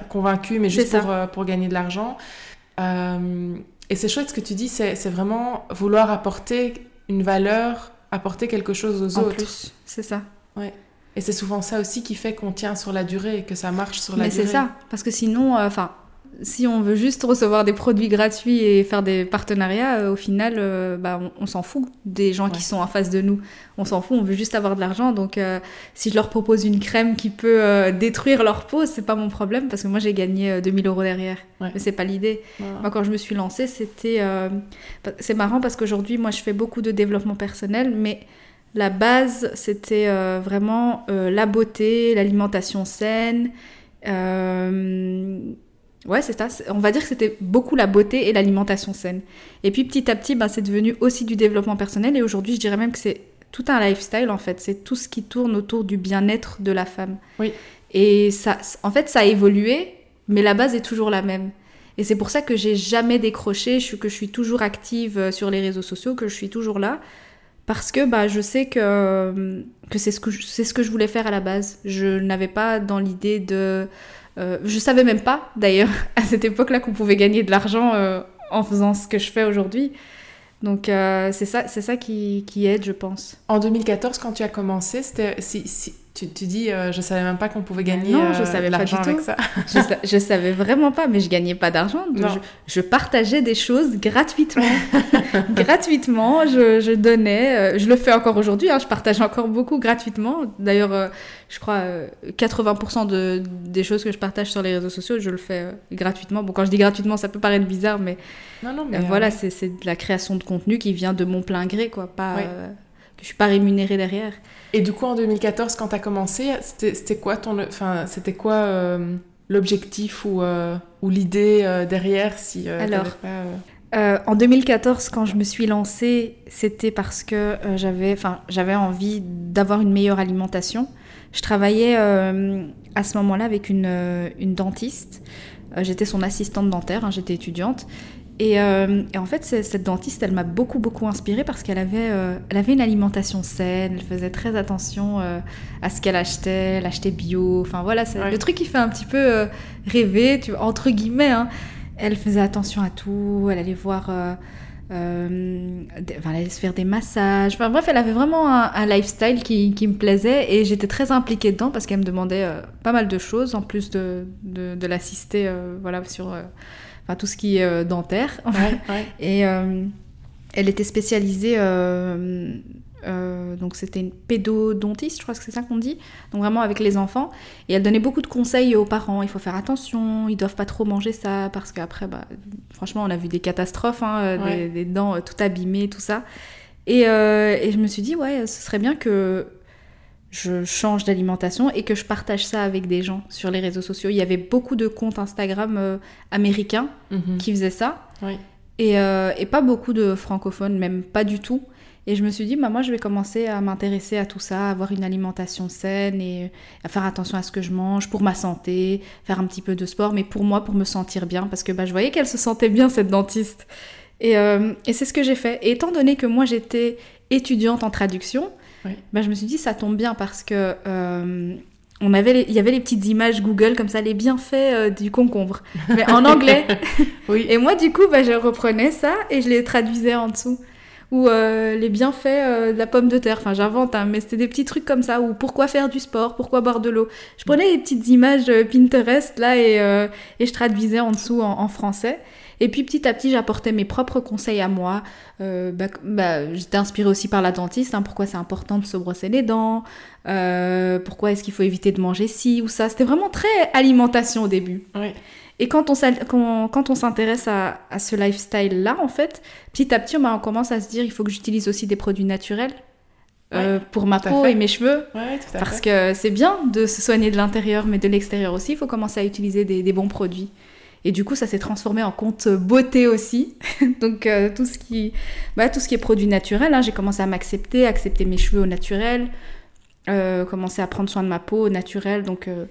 convaincus, mais juste pour, pour, gagner de l'argent. et c'est chouette ce que tu dis, c'est vraiment vouloir apporter une valeur, apporter quelque chose aux en autres. plus, c'est ça. Ouais. Et c'est souvent ça aussi qui fait qu'on tient sur la durée et que ça marche sur la durée. Mais c'est ça, parce que sinon, enfin, si on veut juste recevoir des produits gratuits et faire des partenariats, euh, au final, euh, bah, on, s'en fout des gens qui sont en face de nous. On s'en fout, on veut juste avoir de l'argent. Donc, euh, si je leur propose une crème qui peut détruire leur peau, c'est pas mon problème parce que moi, j'ai gagné 2000 euros derrière. Mais c'est pas l'idée. Moi, quand je me suis lancée, c'était. c'est marrant parce qu'aujourd'hui, moi, je fais beaucoup de développement personnel, mais la base, c'était vraiment la beauté, l'alimentation saine. Ouais, c'est ça. On va dire que c'était beaucoup la beauté et l'alimentation saine. Et puis petit à petit, ben, c'est devenu aussi du développement personnel. Et aujourd'hui, je dirais même que c'est tout un lifestyle en fait. C'est tout ce qui tourne autour du bien-être de la femme. Oui. Et ça, en fait, ça a évolué, mais la base est toujours la même. Et c'est pour ça que j'ai jamais décroché, que je suis toujours active euh, sur les réseaux sociaux, que je suis toujours là. Parce que bah, je sais que, que c'est ce, que ce que je voulais faire à la base. Je n'avais pas dans l'idée de euh, je savais même pas, d'ailleurs, à cette époque-là, qu'on pouvait gagner de l'argent euh, en faisant ce que je fais aujourd'hui. Donc euh, c'est ça, c'est ça qui, qui aide, je pense. En 2014, quand tu as commencé, c'était si, si tu, tu dis, euh, je savais même pas qu'on pouvait gagner non, je euh, savais de pas du l'argent avec tout. ça. je, sa- je savais vraiment pas, mais je gagnais pas d'argent. Je, je partageais des choses gratuitement. gratuitement, je, je donnais. euh, je le fais encore aujourd'hui, hein, je partage encore beaucoup gratuitement. D'ailleurs, euh, je crois euh, 80% de, des choses que je partage sur les réseaux sociaux, je le fais gratuitement. Bon, quand je dis gratuitement, ça peut paraître bizarre, mais, Non, non, mais voilà, c'est c'est de la création de contenu qui vient de mon plein gré, quoi. Pas, Ouais. que je suis pas rémunérée derrière. Et du coup, en 2014, quand tu as commencé, c'était quoi ton, enfin, c'était quoi euh, l'objectif ou, euh, ou l'idée euh, derrière si Alors, pas, en 2014, quand je me suis lancée, c'était parce que j'avais, enfin, j'avais envie d'avoir une meilleure alimentation. Je travaillais à ce moment-là avec une, une dentiste. J'étais son assistante dentaire, hein, j'étais étudiante. Et, euh, et en fait, cette dentiste, elle m'a beaucoup, beaucoup inspirée parce qu'elle avait, euh, elle avait une alimentation saine, elle faisait très attention euh, à ce qu'elle achetait, elle achetait bio. Enfin voilà, c'est Ouais. le truc qui fait un petit peu rêver, tu vois, entre guillemets. hein. Elle faisait attention à tout, elle allait voir. euh, enfin, elle allait se faire des massages. Enfin, bref, elle avait vraiment un, un lifestyle qui, qui me plaisait et j'étais très impliquée dedans parce qu'elle me demandait euh, pas mal de choses en plus de, de, de l'assister euh, voilà, sur enfin, tout ce qui est euh, dentaire. ouais, ouais. Et euh, elle était spécialisée, euh, donc c'était une pédodontiste, je crois que c'est ça qu'on dit, donc vraiment avec les enfants. Et elle donnait beaucoup de conseils aux parents. Il faut faire attention, ils doivent pas trop manger ça parce qu'après, bah, franchement, on a vu des catastrophes, hein, Ouais. des, des dents euh, tout abîmées, tout ça. Et, euh, et je me suis dit, ouais, ce serait bien que je change d'alimentation et que je partage ça avec des gens sur les réseaux sociaux. Il y avait beaucoup de comptes Instagram euh, américains Mhm. qui faisaient ça. Oui. Et, euh, et pas beaucoup de francophones, même pas du tout. Et je me suis dit, bah, moi, je vais commencer à m'intéresser à tout ça, à avoir une alimentation saine et à faire attention à ce que je mange pour ma santé, faire un petit peu de sport, mais pour moi, pour me sentir bien, parce que bah, je voyais qu'elle se sentait bien, cette dentiste. Et, euh, et c'est ce que j'ai fait. Et étant donné que moi, j'étais étudiante en traduction, Oui. bah, je me suis dit, ça tombe bien parce que... euh, on avait les- il y avait les petites images Google comme ça, les bienfaits euh, du concombre, mais en anglais. Oui. Et moi, du coup, bah, je reprenais ça et je les traduisais en dessous. Ou euh, les bienfaits euh, de la pomme de terre. Enfin, j'invente, hein, mais c'était des petits trucs comme ça. Ou pourquoi faire du sport, pourquoi boire de l'eau. Je prenais les petites images Pinterest là et, et je traduisais en dessous en, en français. Et puis petit à petit, j'apportais mes propres conseils à moi. Euh, bah, bah, J'étais inspirée aussi par la dentiste. hein, pourquoi c'est important de se brosser les dents. euh, pourquoi est-ce qu'il faut éviter de manger ci ou ça. C'était vraiment très alimentation au début. Oui. Et quand on, s'al- quand, quand on s'intéresse à, à ce lifestyle-là, en fait, petit à petit, on, bah, on commence à se dire il faut que j'utilise aussi des produits naturels euh, pour ma peau fait. et mes cheveux. Ouais, tout à Parce fait. que c'est bien de se soigner de l'intérieur, mais de l'extérieur aussi, il faut commencer à utiliser des, des bons produits. Et du coup, ça s'est transformé en compte beauté aussi. Donc, euh, tout, ce qui, bah, tout ce qui est produit naturel, hein, j'ai commencé à m'accepter, accepter mes cheveux au naturel, euh, commencer à prendre soin de ma peau au naturel. Donc, euh,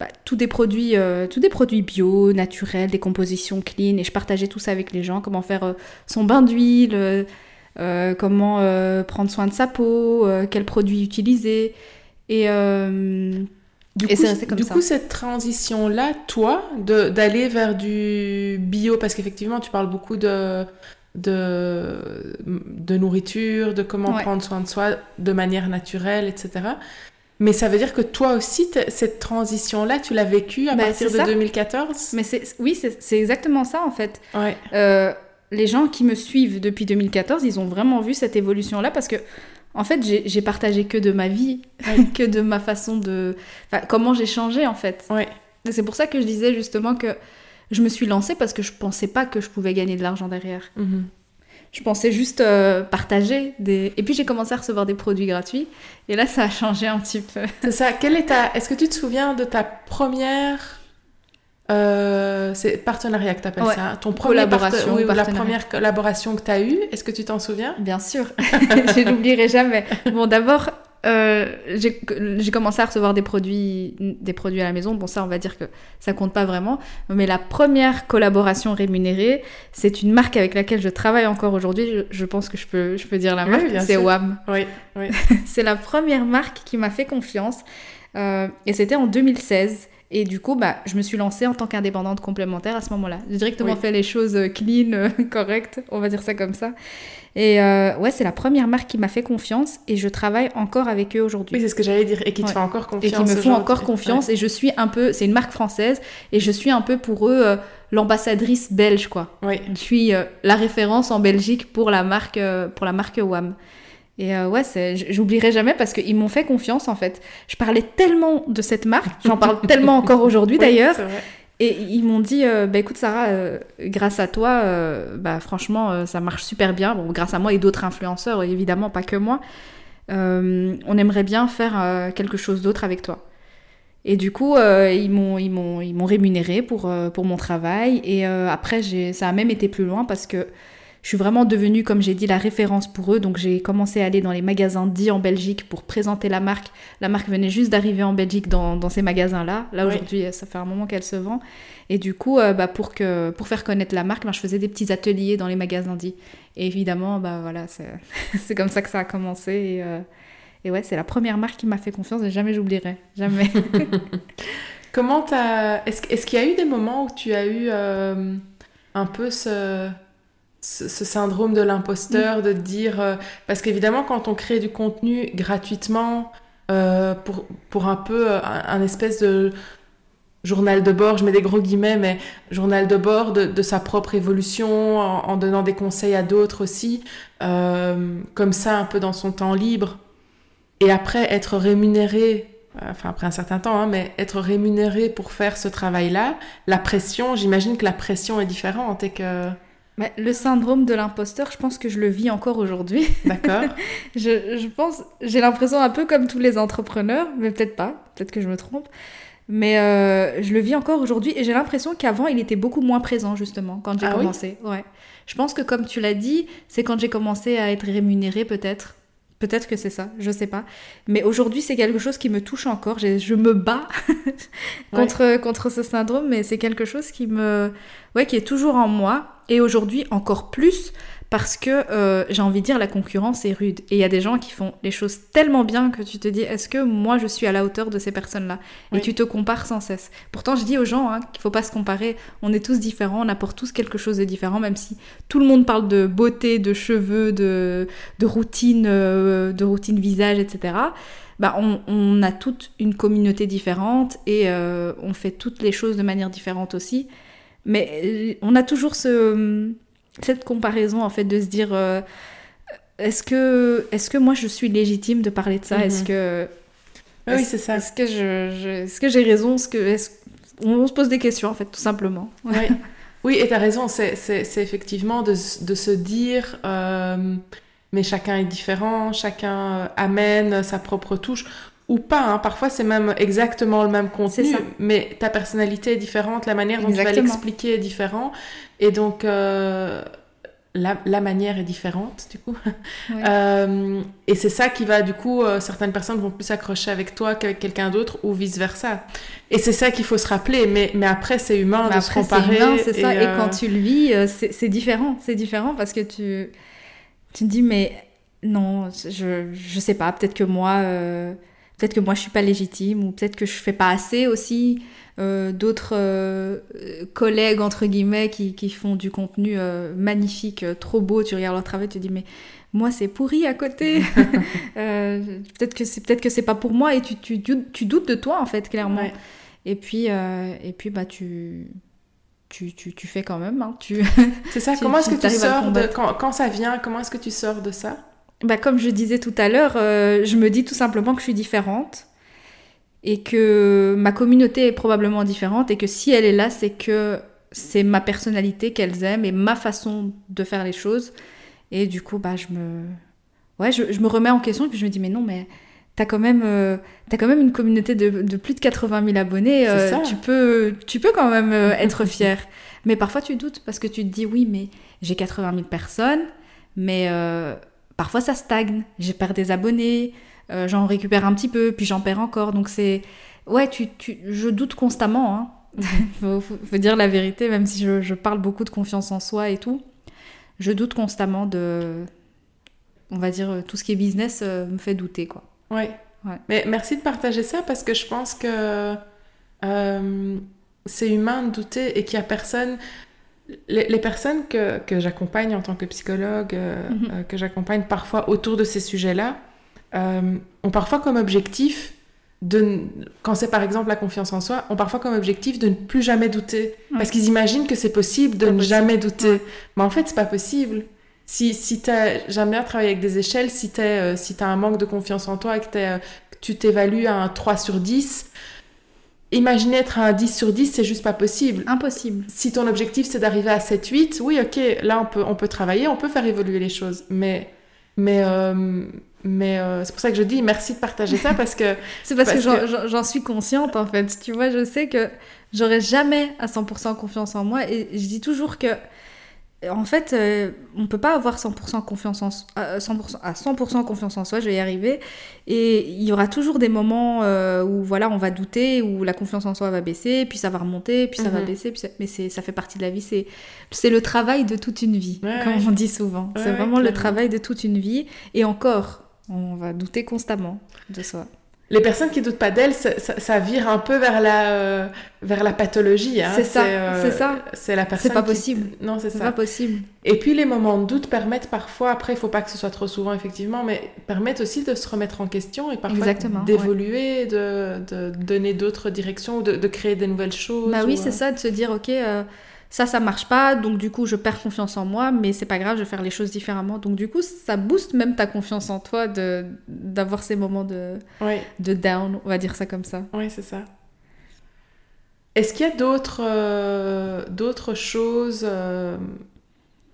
bah, tous, des produits, euh, tous des produits bio, naturels, des compositions clean. Et je partageais tout ça avec les gens. Comment faire euh, son bain d'huile, comment prendre soin de sa peau, quels produits utiliser. Et, Du Et coup, c'est resté comme du ça. coup, cette transition-là, toi, d'aller vers du bio, parce qu'effectivement, tu parles beaucoup de, de, de nourriture, de comment Ouais. prendre soin de soi de manière naturelle, etc. Mais ça veut dire que toi aussi, cette transition-là, tu l'as vécue à Bah, partir de ça. 2014 mais oui, c'est, c'est exactement ça en fait. Ouais. Euh, les gens qui me suivent depuis 2014, ils ont vraiment vu cette évolution-là parce que, en fait, j'ai, partagé que de ma vie, Ouais. que de ma façon de. Enfin, comment j'ai changé en fait. Ouais. C'est pour ça que je disais justement que je me suis lancée parce que je pensais pas que je pouvais gagner de l'argent derrière. Mhm. Je pensais juste euh, partager des. Et puis j'ai commencé à recevoir des produits gratuits. Et là, ça a changé un petit peu. C'est ça. Quelle est ta... Est-ce que tu te souviens de ta première... euh, c'est partenariat que tu appelles Ouais. ça. Ton premier Collaboration oui, ou ou la première collaboration que tu as eue. Est-ce que tu t'en souviens? Bien sûr, je l'oublierai jamais. Bon, d'abord, euh, j'ai commencé à recevoir des produits, des produits à la maison. Bon, ça, on va dire que ça compte pas vraiment. Mais la première collaboration rémunérée, c'est une marque avec laquelle je travaille encore aujourd'hui. Je, je pense que je peux, je peux dire la Oui, marque. bien c'est. WAM. Oui. oui. C'est la première marque qui m'a fait confiance. Euh, et c'était en 2016. Et du coup, bah, je me suis lancée en tant qu'indépendante complémentaire à ce moment-là. J'ai directement Oui. fait les choses euh, clean, euh, correctes, on va dire ça comme ça. Et euh, ouais, c'est la première marque qui m'a fait confiance et je travaille encore avec eux aujourd'hui. Oui, c'est ce que j'allais dire. Et qui te Ouais. fait encore et confiance. qui me font encore confiance. Et je suis un peu, c'est une marque française, et je suis un peu pour eux euh, l'ambassadrice belge, quoi. Oui. Je suis la référence en Belgique pour la marque, pour la marque WAM. Et euh, ouais, j'oublierai jamais parce qu'ils m'ont fait confiance en fait. Je parlais tellement de cette marque, j'en parle tellement encore aujourd'hui d'ailleurs, et ils m'ont dit, euh, bah écoute Sarah, euh, grâce à toi, euh, bah franchement, euh, ça marche super bien. Bon, grâce à moi et d'autres influenceurs, évidemment, pas que moi. On aimerait bien faire quelque chose d'autre avec toi. Et du coup, euh, ils m'ont ils m'ont ils m'ont rémunéré pour euh, pour mon travail. Et euh, après, j'ai ça a même été plus loin parce que je suis vraiment devenue, comme j'ai dit, la référence pour eux. Donc j'ai commencé à aller dans les magasins dits en Belgique pour présenter la marque. La marque venait juste d'arriver en Belgique dans, dans ces magasins-là. Là, Oui. aujourd'hui, ça fait un moment qu'elle se vend. Et du coup, euh, bah, pour, que, pour faire connaître la marque, bah, je faisais des petits ateliers dans les magasins dits. Et évidemment, bah, voilà, c'est comme ça que ça a commencé. Et, euh, et ouais, c'est la première marque qui m'a fait confiance et jamais j'oublierai. Jamais. Comment t'as. Est-ce est-ce qu'il y a eu des moments où tu as eu euh, un peu ce, ce, ce syndrome de l'imposteur, de te dire. euh, parce qu'évidemment, quand on crée du contenu gratuitement, euh, pour, pour un peu euh, un, espèce de journal de bord, je mets des gros guillemets, mais journal de bord de, de sa propre évolution, en, en donnant des conseils à d'autres aussi, comme ça, un peu dans son temps libre. Et après, être rémunéré enfin après un certain temps, hein, mais être rémunéré pour faire ce travail-là, la pression, j'imagine que la pression est différente et que... Le syndrome de l'imposteur, je pense que je le vis encore aujourd'hui. D'accord je, je pense, j'ai l'impression un peu comme tous les entrepreneurs, mais peut-être pas, peut-être que je me trompe. Mais euh, je le vis encore aujourd'hui et j'ai l'impression qu'avant il était beaucoup moins présent justement quand j'ai Ah oui commencé. Ouais. Je pense que comme tu l'as dit, c'est quand j'ai commencé à être rémunérée peut-être. Peut-être que c'est ça, je sais pas. Mais aujourd'hui, c'est quelque chose qui me touche encore. J'ai- Je me bats contre, contre ce syndrome, mais c'est quelque chose qui me, ouais, qui est toujours en moi. Et aujourd'hui, encore plus, parce que euh, j'ai envie de dire, la concurrence est rude. Et il y a des gens qui font les choses tellement bien que tu te dis, est-ce que moi je suis à la hauteur de ces personnes-là? Oui. Et tu te compares sans cesse. Pourtant, je dis aux gens hein, qu'il faut pas se comparer. On est tous différents, on apporte tous quelque chose de différent, même si tout le monde parle de beauté, de cheveux, de, de routine, euh, de routine visage, etc. Bah, on, on a toute une communauté différente et euh, on fait toutes les choses de manière différente aussi. Mais euh, on a toujours ce, cette comparaison en fait de se dire euh, est-ce que, est que moi je suis légitime de parler de ça? Mhm. Est-ce que Oui, oui, c'est ça. Est-ce que je, je- est-ce que j'ai raison? Est-ce que on, on se pose des questions en fait tout simplement. Oui, oui et tu as raison, c'est effectivement de, de se dire, euh, mais chacun est différent, chacun euh, amène sa propre touche, ou pas, hein. parfois c'est même exactement le même contenu, mais ta personnalité est différente, la manière dont tu vas Exactement. l'expliquer est différente, et donc euh, la, la manière est différente du coup. Euh, et c'est ça qui va, du coup, euh, certaines personnes vont plus s'accrocher avec toi qu'avec quelqu'un d'autre ou vice-versa. Et c'est ça qu'il faut se rappeler. Mais, mais après, c'est humain Mais de se après, c'est comparer. humain, c'est ça. Et, quand tu le vis, c'est c'est différent. C'est différent parce que tu, tu te dis, mais non, je, je sais pas, peut-être que moi, euh, peut-être que moi je suis pas légitime ou peut-être que je fais pas assez aussi. Euh, D'autres euh, collègues, entre guillemets, qui, qui font du contenu euh, magnifique, trop beau, tu regardes leur travail, tu te dis, mais moi c'est pourri à côté. Peut-être que c'est peut-être que c'est pas pour moi et tu, tu, doutes- tu doutes de toi en fait, clairement. ouais. Et puis, et puis bah, tu, tu, tu, tu fais quand même. hein. Tu... C'est ça. Comment est-ce que tu sors de... combattre. Quand, quand ça vient, comment est-ce que tu sors de ça? Bah, comme je disais tout à l'heure, euh, je me dis tout simplement que je suis différente et que ma communauté est probablement différente et que si elle est là, c'est que c'est ma personnalité qu'elles aiment et ma façon de faire les choses. Et du coup, bah, je me, ouais, je, je me remets en question et puis je me dis, mais non, mais t'as quand même, euh, t'as quand même une communauté de, de plus de 80 000 abonnés. Euh, ça. tu peux, tu peux quand même euh, être fier. mais parfois tu doutes parce que tu te dis, oui, mais j'ai 80 000 personnes, mais euh, parfois ça stagne. J'ai perdu des abonnés, euh, j'en récupère un petit peu, puis j'en perds encore. Donc c'est, ouais, tu, tu, je doute constamment. Hein. faut, faut- faut dire la vérité, même si je, je parle beaucoup de confiance en soi et tout. Je doute constamment de, on va dire, tout ce qui est business euh, me fait douter, quoi. Oui. Ouais. Mais merci de partager ça parce que je pense que euh, c'est humain de douter et qu'il y a personne. Les, les personnes que, que j'accompagne en tant que psychologue, euh, Mhm. euh, que j'accompagne parfois autour de ces sujets-là, euh, ont parfois comme objectif de, quand c'est par exemple la confiance en soi, ont parfois comme objectif de ne plus jamais douter. Ouais. Parce qu'ils imaginent que c'est possible de ne possible. jamais douter. Ouais. Mais en fait, c'est pas possible. Si, si t'as- j'aime bien travailler avec des échelles, si tu euh, si as un manque de confiance en toi et que, euh, que tu t'évalues à un 3 sur 10, imaginer être à un 10 sur 10, c'est juste pas possible. Impossible. Si ton objectif c'est d'arriver à 7-8, oui, ok, là on peut, on peut travailler, on peut faire évoluer les choses. Mais, mais, euh, mais euh, c'est pour ça que je dis merci de partager ça parce que C'est parce, Parce que, j'en- que- j'en suis consciente en fait. Tu vois, je sais que j'aurai jamais à 100% confiance en moi et je dis toujours que en fait, euh, on peut pas avoir 100% confiance en à 100%, à 100% confiance en soi, je vais y arriver et il y aura toujours des moments euh, où voilà, on va douter, où la confiance en soi va baisser, puis ça va remonter, puis ça va Mhm. baisser, puis ça- mais c'est ça fait partie de la vie, c'est le travail de toute une vie, Ouais, comme ouais. on dit souvent. Ouais, c'est vraiment le travail de toute une vie et encore, on va douter constamment de soi. Les personnes qui doutent pas d'elles, ça, ça- ça vire un peu vers la, euh, vers la pathologie. hein. C'est ça, euh, c'est ça. C'est la personne. pas qui- possible. Non, c'est C'est ça. pas possible. Et puis les moments de doute permettent parfois, après il faut pas que ce soit trop souvent effectivement, mais permettent aussi de se remettre en question et parfois d'évoluer, de, de donner d'autres directions ou de, de créer des nouvelles choses. Bah oui, ou, c'est euh, ça, de se dire, ok, euh, ça, ça marche pas, donc du coup, je perds confiance en moi, mais c'est pas grave, je vais faire les choses différemment. Donc du coup, ça booste même ta confiance en toi de d'avoir ces moments de, Oui, de down, on va dire ça comme ça. oui, c'est ça. Est-ce qu'il y a d'autres euh, d'autres choses, euh,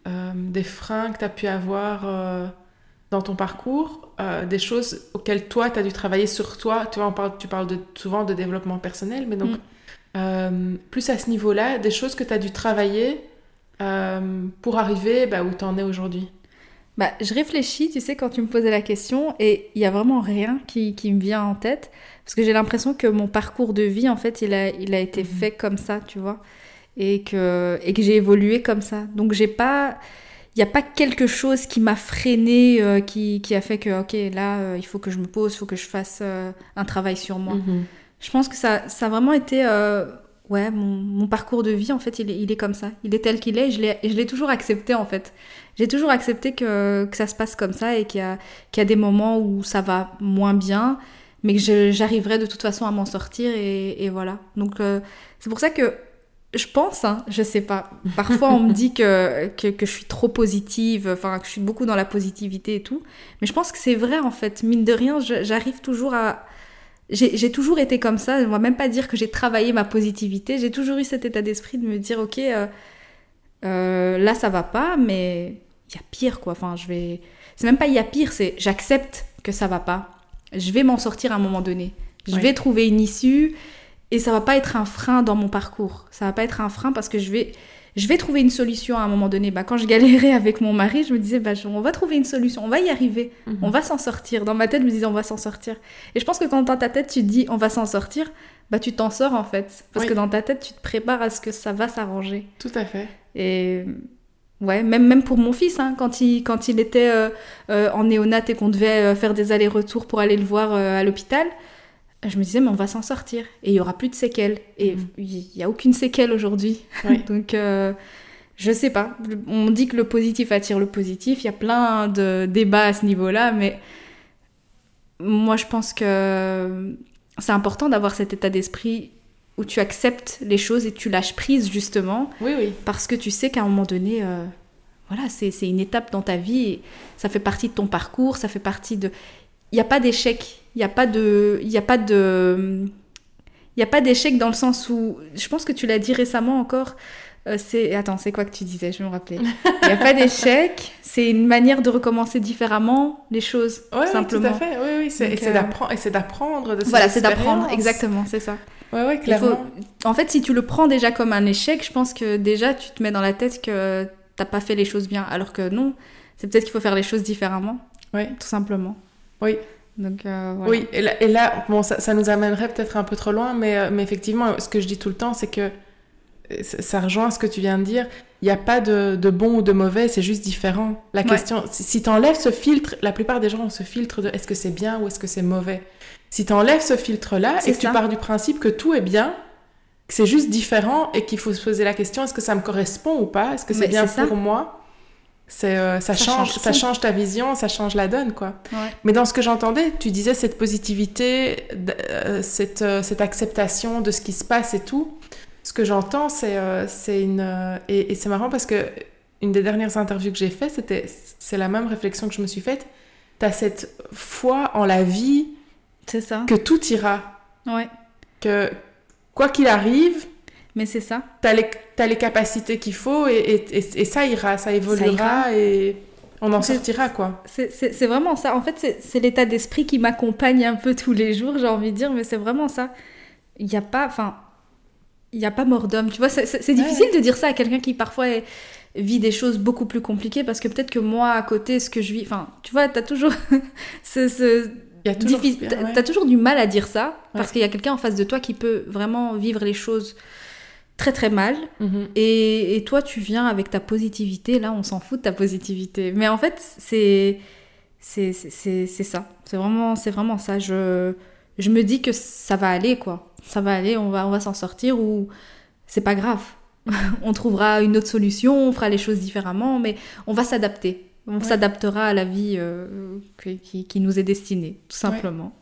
euh, des freins que tu as pu avoir dans ton parcours, des choses auxquelles toi, tu as dû travailler sur toi? Tu vois, on parle, tu parles de, souvent de développement personnel, mais donc Mm. Euh, plus à ce niveau-là, des choses que tu as dû travailler euh, pour arriver bah, où tu en es aujourd'hui. Bah, je réfléchis, tu sais, quand tu me posais la question, et il y a vraiment rien qui, qui me vient en tête, parce que j'ai l'impression que mon parcours de vie, en fait, il a, il a été Mhm. fait comme ça, tu vois, et que, et que j'ai évolué comme ça. Donc, j'ai pas. Il n'y a pas quelque chose qui m'a freiné, euh, qui, qui a fait que, ok, là, euh, il faut que je me pose, il faut que je fasse euh, un travail sur moi. Mhm. Je pense que ça, ça a vraiment été. euh, ouais, mon, parcours de vie, en fait, il est, il est comme ça. Il est tel qu'il est et je l'ai toujours accepté, en fait. J'ai toujours accepté que, que ça se passe comme ça et qu'il y, y a des moments où ça va moins bien, mais que j'arriverai de toute façon à m'en sortir et, voilà. Donc, euh, c'est pour ça que je pense, hein, je sais pas. Parfois, on me dit que, que, que je suis trop positive, enfin, que je suis beaucoup dans la positivité et tout. Mais je pense que c'est vrai, en fait. Mine de rien, j'arrive toujours à. J'ai toujours été comme ça. On va même pas dire que j'ai travaillé ma positivité. J'ai toujours eu cet état d'esprit de me dire, ok, euh, euh, là, ça va pas, mais il y a pire, quoi. Enfin, je vais. C'est même pas il y a pire, c'est j'accepte que ça va pas. Je vais m'en sortir à un moment donné. Je Ouais. vais trouver une issue et ça va pas être un frein dans mon parcours. Ça va pas être un frein parce que je vais, je vais trouver une solution à un moment donné. Bah, quand je galérais avec mon mari, je me disais, bah, on va trouver une solution, on va y arriver, Mhm. on va s'en sortir. Dans ma tête, je me disais, on va s'en sortir. Et je pense que quand dans ta tête, tu te dis, on va s'en sortir, bah, tu t'en sors en fait. Parce Oui. que dans ta tête, tu te prépares à ce que ça va s'arranger. Tout à fait. Et ouais, même, même pour mon fils, hein, quand, il, quand il était euh, euh, en néonat et qu'on devait euh, faire des allers-retours pour aller le voir à l'hôpital, je me disais, mais on va s'en sortir. Et il n'y aura plus de séquelles. Et Mhm. il n'y a aucune séquelle aujourd'hui. Oui. Donc, euh, je sais pas. On dit que le positif attire le positif. Il y a plein de débats à ce niveau-là, mais moi, je pense que c'est important d'avoir cet état d'esprit où tu acceptes les choses et tu lâches prise, justement Oui, oui. parce que tu sais qu'à un moment donné, euh, voilà, c'est c'est une étape dans ta vie, ça fait partie de ton parcours, ça fait partie de... Il n'y a pas d'échec, il n'y a pas de... Il n'y a pas de... Il n'y a pas d'échec dans le sens où... Je pense que tu l'as dit récemment encore. euh, c'est... Attends, c'est quoi que tu disais? Je vais me rappeler. Il n'y a pas d'échec, c'est une manière de recommencer différemment les choses, Ouais, simplement. tout à fait. Oui, oui. C'est, et c'est euh, d'apprendre, et c'est d'apprendre de Voilà, c'est d'apprendre, exactement, c'est ça. Il faut- clairement. En fait, si tu le prends déjà comme un échec, je pense que déjà tu te mets dans la tête que t'as pas fait les choses bien, alors que non, c'est peut-être qu'il faut faire les choses différemment, Oui. tout simplement. Oui. Donc euh, voilà. Oui, et là, et là, bon, ça, ça nous amènerait peut-être un peu trop loin, mais, euh, mais effectivement, ce que je dis tout le temps, c'est que euh, ça, rejoint ce que tu viens de dire. Il n'y a pas de, de bon ou de mauvais, c'est juste différent. La Ouais. question, si, tu enlèves ce filtre, la plupart des gens ont ce filtre de est-ce que c'est bien ou est-ce que c'est mauvais. Si tu enlèves ce filtre-là et que tu pars du principe que tout est bien, que c'est juste différent et qu'il faut se poser la question est-ce que ça me correspond ou pas? Est-ce que c'est bien ça. pour moi? C'est euh, ça, Ça change change ça change ta vision ça change la donne quoi Ouais. mais dans ce que j'entendais tu disais cette positivité euh, cette euh, cette acceptation de ce qui se passe et tout ce que j'entends c'est c'est une et, et c'est marrant parce que une des dernières interviews que j'ai fait c'était c'est la même réflexion que je me suis faite tu as cette foi en la vie C'est ça. que tout ira Ouais. que quoi qu'il arrive Mais c'est ça. T'as les, t'as les capacités qu'il faut et, et, et- ça ira, ça évoluera ira. et on en sortira quoi. C'est- vraiment ça. En fait, c'est- l'état d'esprit qui m'accompagne un peu tous les jours, j'ai envie de dire, mais c'est vraiment ça. Il n'y a pas, enfin, il n'y a pas mort d'homme. Tu vois, c'est- c'est difficile de dire ça à quelqu'un qui parfois est- vit des choses beaucoup plus compliquées parce que peut-être que moi, à côté, ce que je vis, enfin, tu vois, t'as toujours ce, ce- toujours, t'as ouais. toujours du mal à dire ça parce Ouais. qu'il y a quelqu'un en face de toi qui peut vraiment vivre les choses très très mal Mhm. et, et toi, tu viens avec ta positivité. Là, on s'en fout de ta positivité. Mais en fait, c'est c'est ça. C'est vraiment c'est vraiment ça. Je je me dis que ça va aller quoi. Ça va aller. On va on va s'en sortir ou c'est pas grave. on trouvera une autre solution. On fera les choses différemment. Mais on va s'adapter. On Ouais. s'adaptera à la vie euh, qui, qui- qui nous est destinée, tout simplement.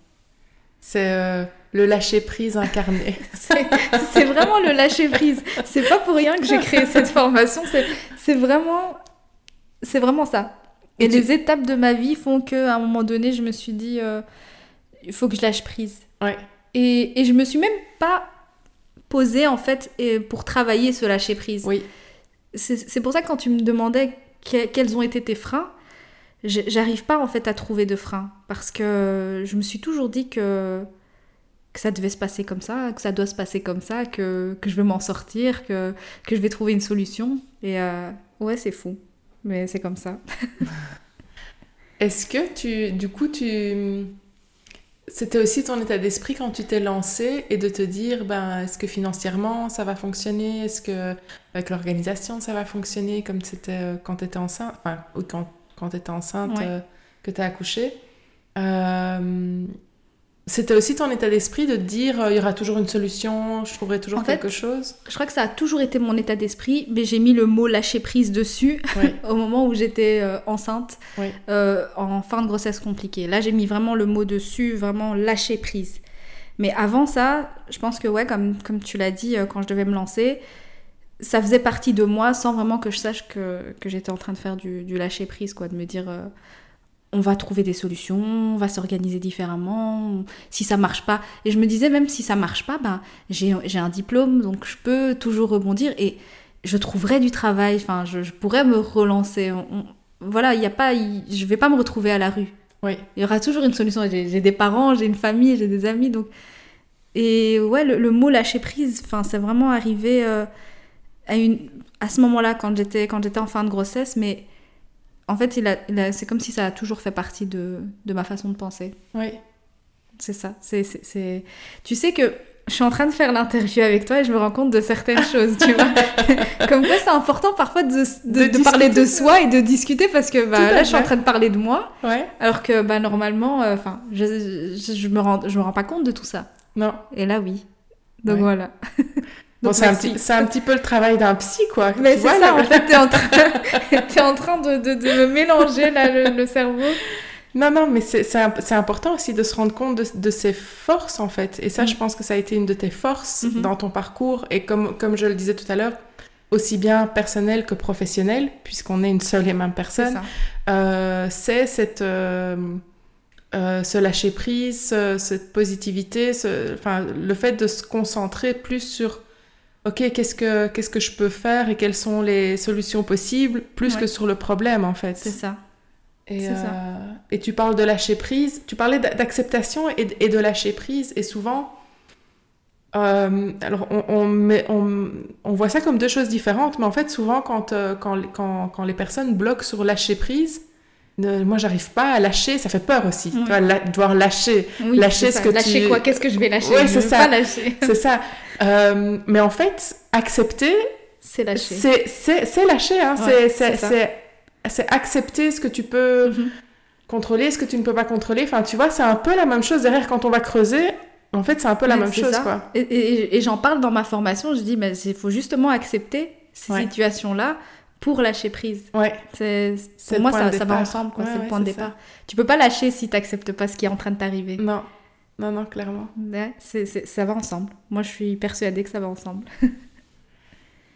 C'est euh, le lâcher prise incarné. C'est vraiment le lâcher prise. C'est pas pour rien que j'ai créé cette formation. C'est- vraiment, c'est vraiment ça. Et Et tu- les étapes de ma vie font que, à un moment donné, je me suis dit, euh, il faut que je lâche prise. Ouais. Et, et je me suis même pas posée en fait et pour travailler ce lâcher prise. Oui. C'est pour ça que quand tu me demandais que- quels ont été tes freins, j'arrive pas en fait à trouver de freins parce que je me suis toujours dit que que ça devait se passer comme ça, que ça doit se passer comme ça, que, que je vais m'en sortir, que, que je vais trouver une solution. Et euh, ouais, c'est fou, mais c'est comme ça. Est-ce que tu, du coup, tu, c'était aussi ton état d'esprit quand tu t'es lancé et de te dire, ben, est-ce que financièrement ça va fonctionner, est-ce que avec l'organisation ça va fonctionner comme c'était euh, quand tu étais enceinte, enfin, ou quand quand tu étais enceinte Ouais. euh, que tu as accouché? Euh, c'était aussi ton état d'esprit de te dire, euh, il y aura toujours une solution, je trouverai toujours En fait, quelque chose? Je crois que ça a toujours été mon état d'esprit, mais j'ai mis le mot lâcher prise dessus Oui, au moment où j'étais euh, enceinte, Oui. euh, en fin de grossesse compliquée. Là, j'ai mis vraiment le mot dessus, vraiment lâcher prise. Mais avant ça, je pense que, ouais, comme, comme tu l'as dit, quand je devais me lancer, ça faisait partie de moi sans vraiment que je sache que, que j'étais en train de faire du, du lâcher prise, quoi, de me dire. On va trouver des solutions, on va s'organiser différemment, si ça marche pas. Et je me disais, même si ça marche pas, ben, j'ai un diplôme, donc je peux toujours rebondir et je trouverai du travail, enfin, je, je pourrais me relancer. On- on- voilà, il n'y a pas, je vais pas me retrouver à la rue. oui, Il y aura toujours une solution. J'ai des parents, j'ai une famille, j'ai des amis, donc. Et ouais, le, le mot lâcher prise, enfin, c'est vraiment arrivé euh, à, une, à ce moment-là, quand j'étais quand j'étais en fin de grossesse, mais en fait, il a, il a- c'est comme si ça a toujours fait partie de, de ma façon de penser. oui. C'est ça. C'est, Tu sais que je suis en train de faire l'interview avec toi et je me rends compte de certaines choses, tu vois. Comme quoi, c'est important parfois de, de, De de parler de soi et de discuter parce que bah, là, je suis en train de parler de moi, Ouais. alors que bah, normalement, euh, je, je, je me rends, je me rends pas compte de tout ça. Non. Et là, oui. Donc Ouais. voilà. Bon, c'est un, c'est un petit peu le travail d'un psy, quoi. Mais c'est ça, en fait, t'es en train, t'es en train de, de, de me mélanger là, le, le cerveau. Non, non, mais c'est c'est imp- c'est important aussi de se rendre compte de, de ses forces, en fait. Et ça, je pense que ça a été une de tes forces Mhm. dans ton parcours. Et comme, comme je le disais tout à l'heure, aussi bien personnel que professionnel, puisqu'on est une seule et même C'est personne, ça. euh, c'est cette... euh, euh, ce lâcher prise, ce- cette positivité, ce- enfin, le fait de se concentrer plus sur ok qu'est-ce que qu'est-ce que je peux faire et quelles sont les solutions possibles plus Ouais. que sur le problème en fait. C'est ça. Et, ça. euh, et tu parles de lâcher prise, tu parlais d'a- d'acceptation et, de- et de lâcher prise, et souvent, euh, alors on, on, met- on, on voit ça comme deux choses différentes, mais en fait, souvent, quand, euh, quand, quand, quand les personnes bloquent sur lâcher prise, ne- moi, j'arrive pas à lâcher, ça fait peur aussi, Oui. la- devoir lâcher, Oui, Lâcher ce ça. que Lâcher tu- quoi? Qu'est-ce que je vais lâcher? Ouais, Je c'est veux ça. pas lâcher. c'est ça. Euh, mais en fait, accepter, C'est lâcher. c'est lâcher, hein, Ouais, c'est- ça. accepter ce que tu peux Mhm. contrôler ce que tu ne peux pas contrôler. Enfin, tu vois, c'est un peu la même chose derrière quand on va creuser. En fait, c'est un peu la même chose, ça. quoi. Et, et- et j'en parle dans ma formation, je dis, mais il faut justement accepter ces Ouais. situations-là pour lâcher prise. Ouais, C'est, pour moi, ça, va ensemble, quoi. Ouais, c'est le point de ça. départ. Tu peux pas lâcher si tu n'acceptes pas ce qui est en train de t'arriver. non. Non, non, clairement. Ouais, c'est, c'est- ça va ensemble. Moi, je suis persuadée que ça va ensemble.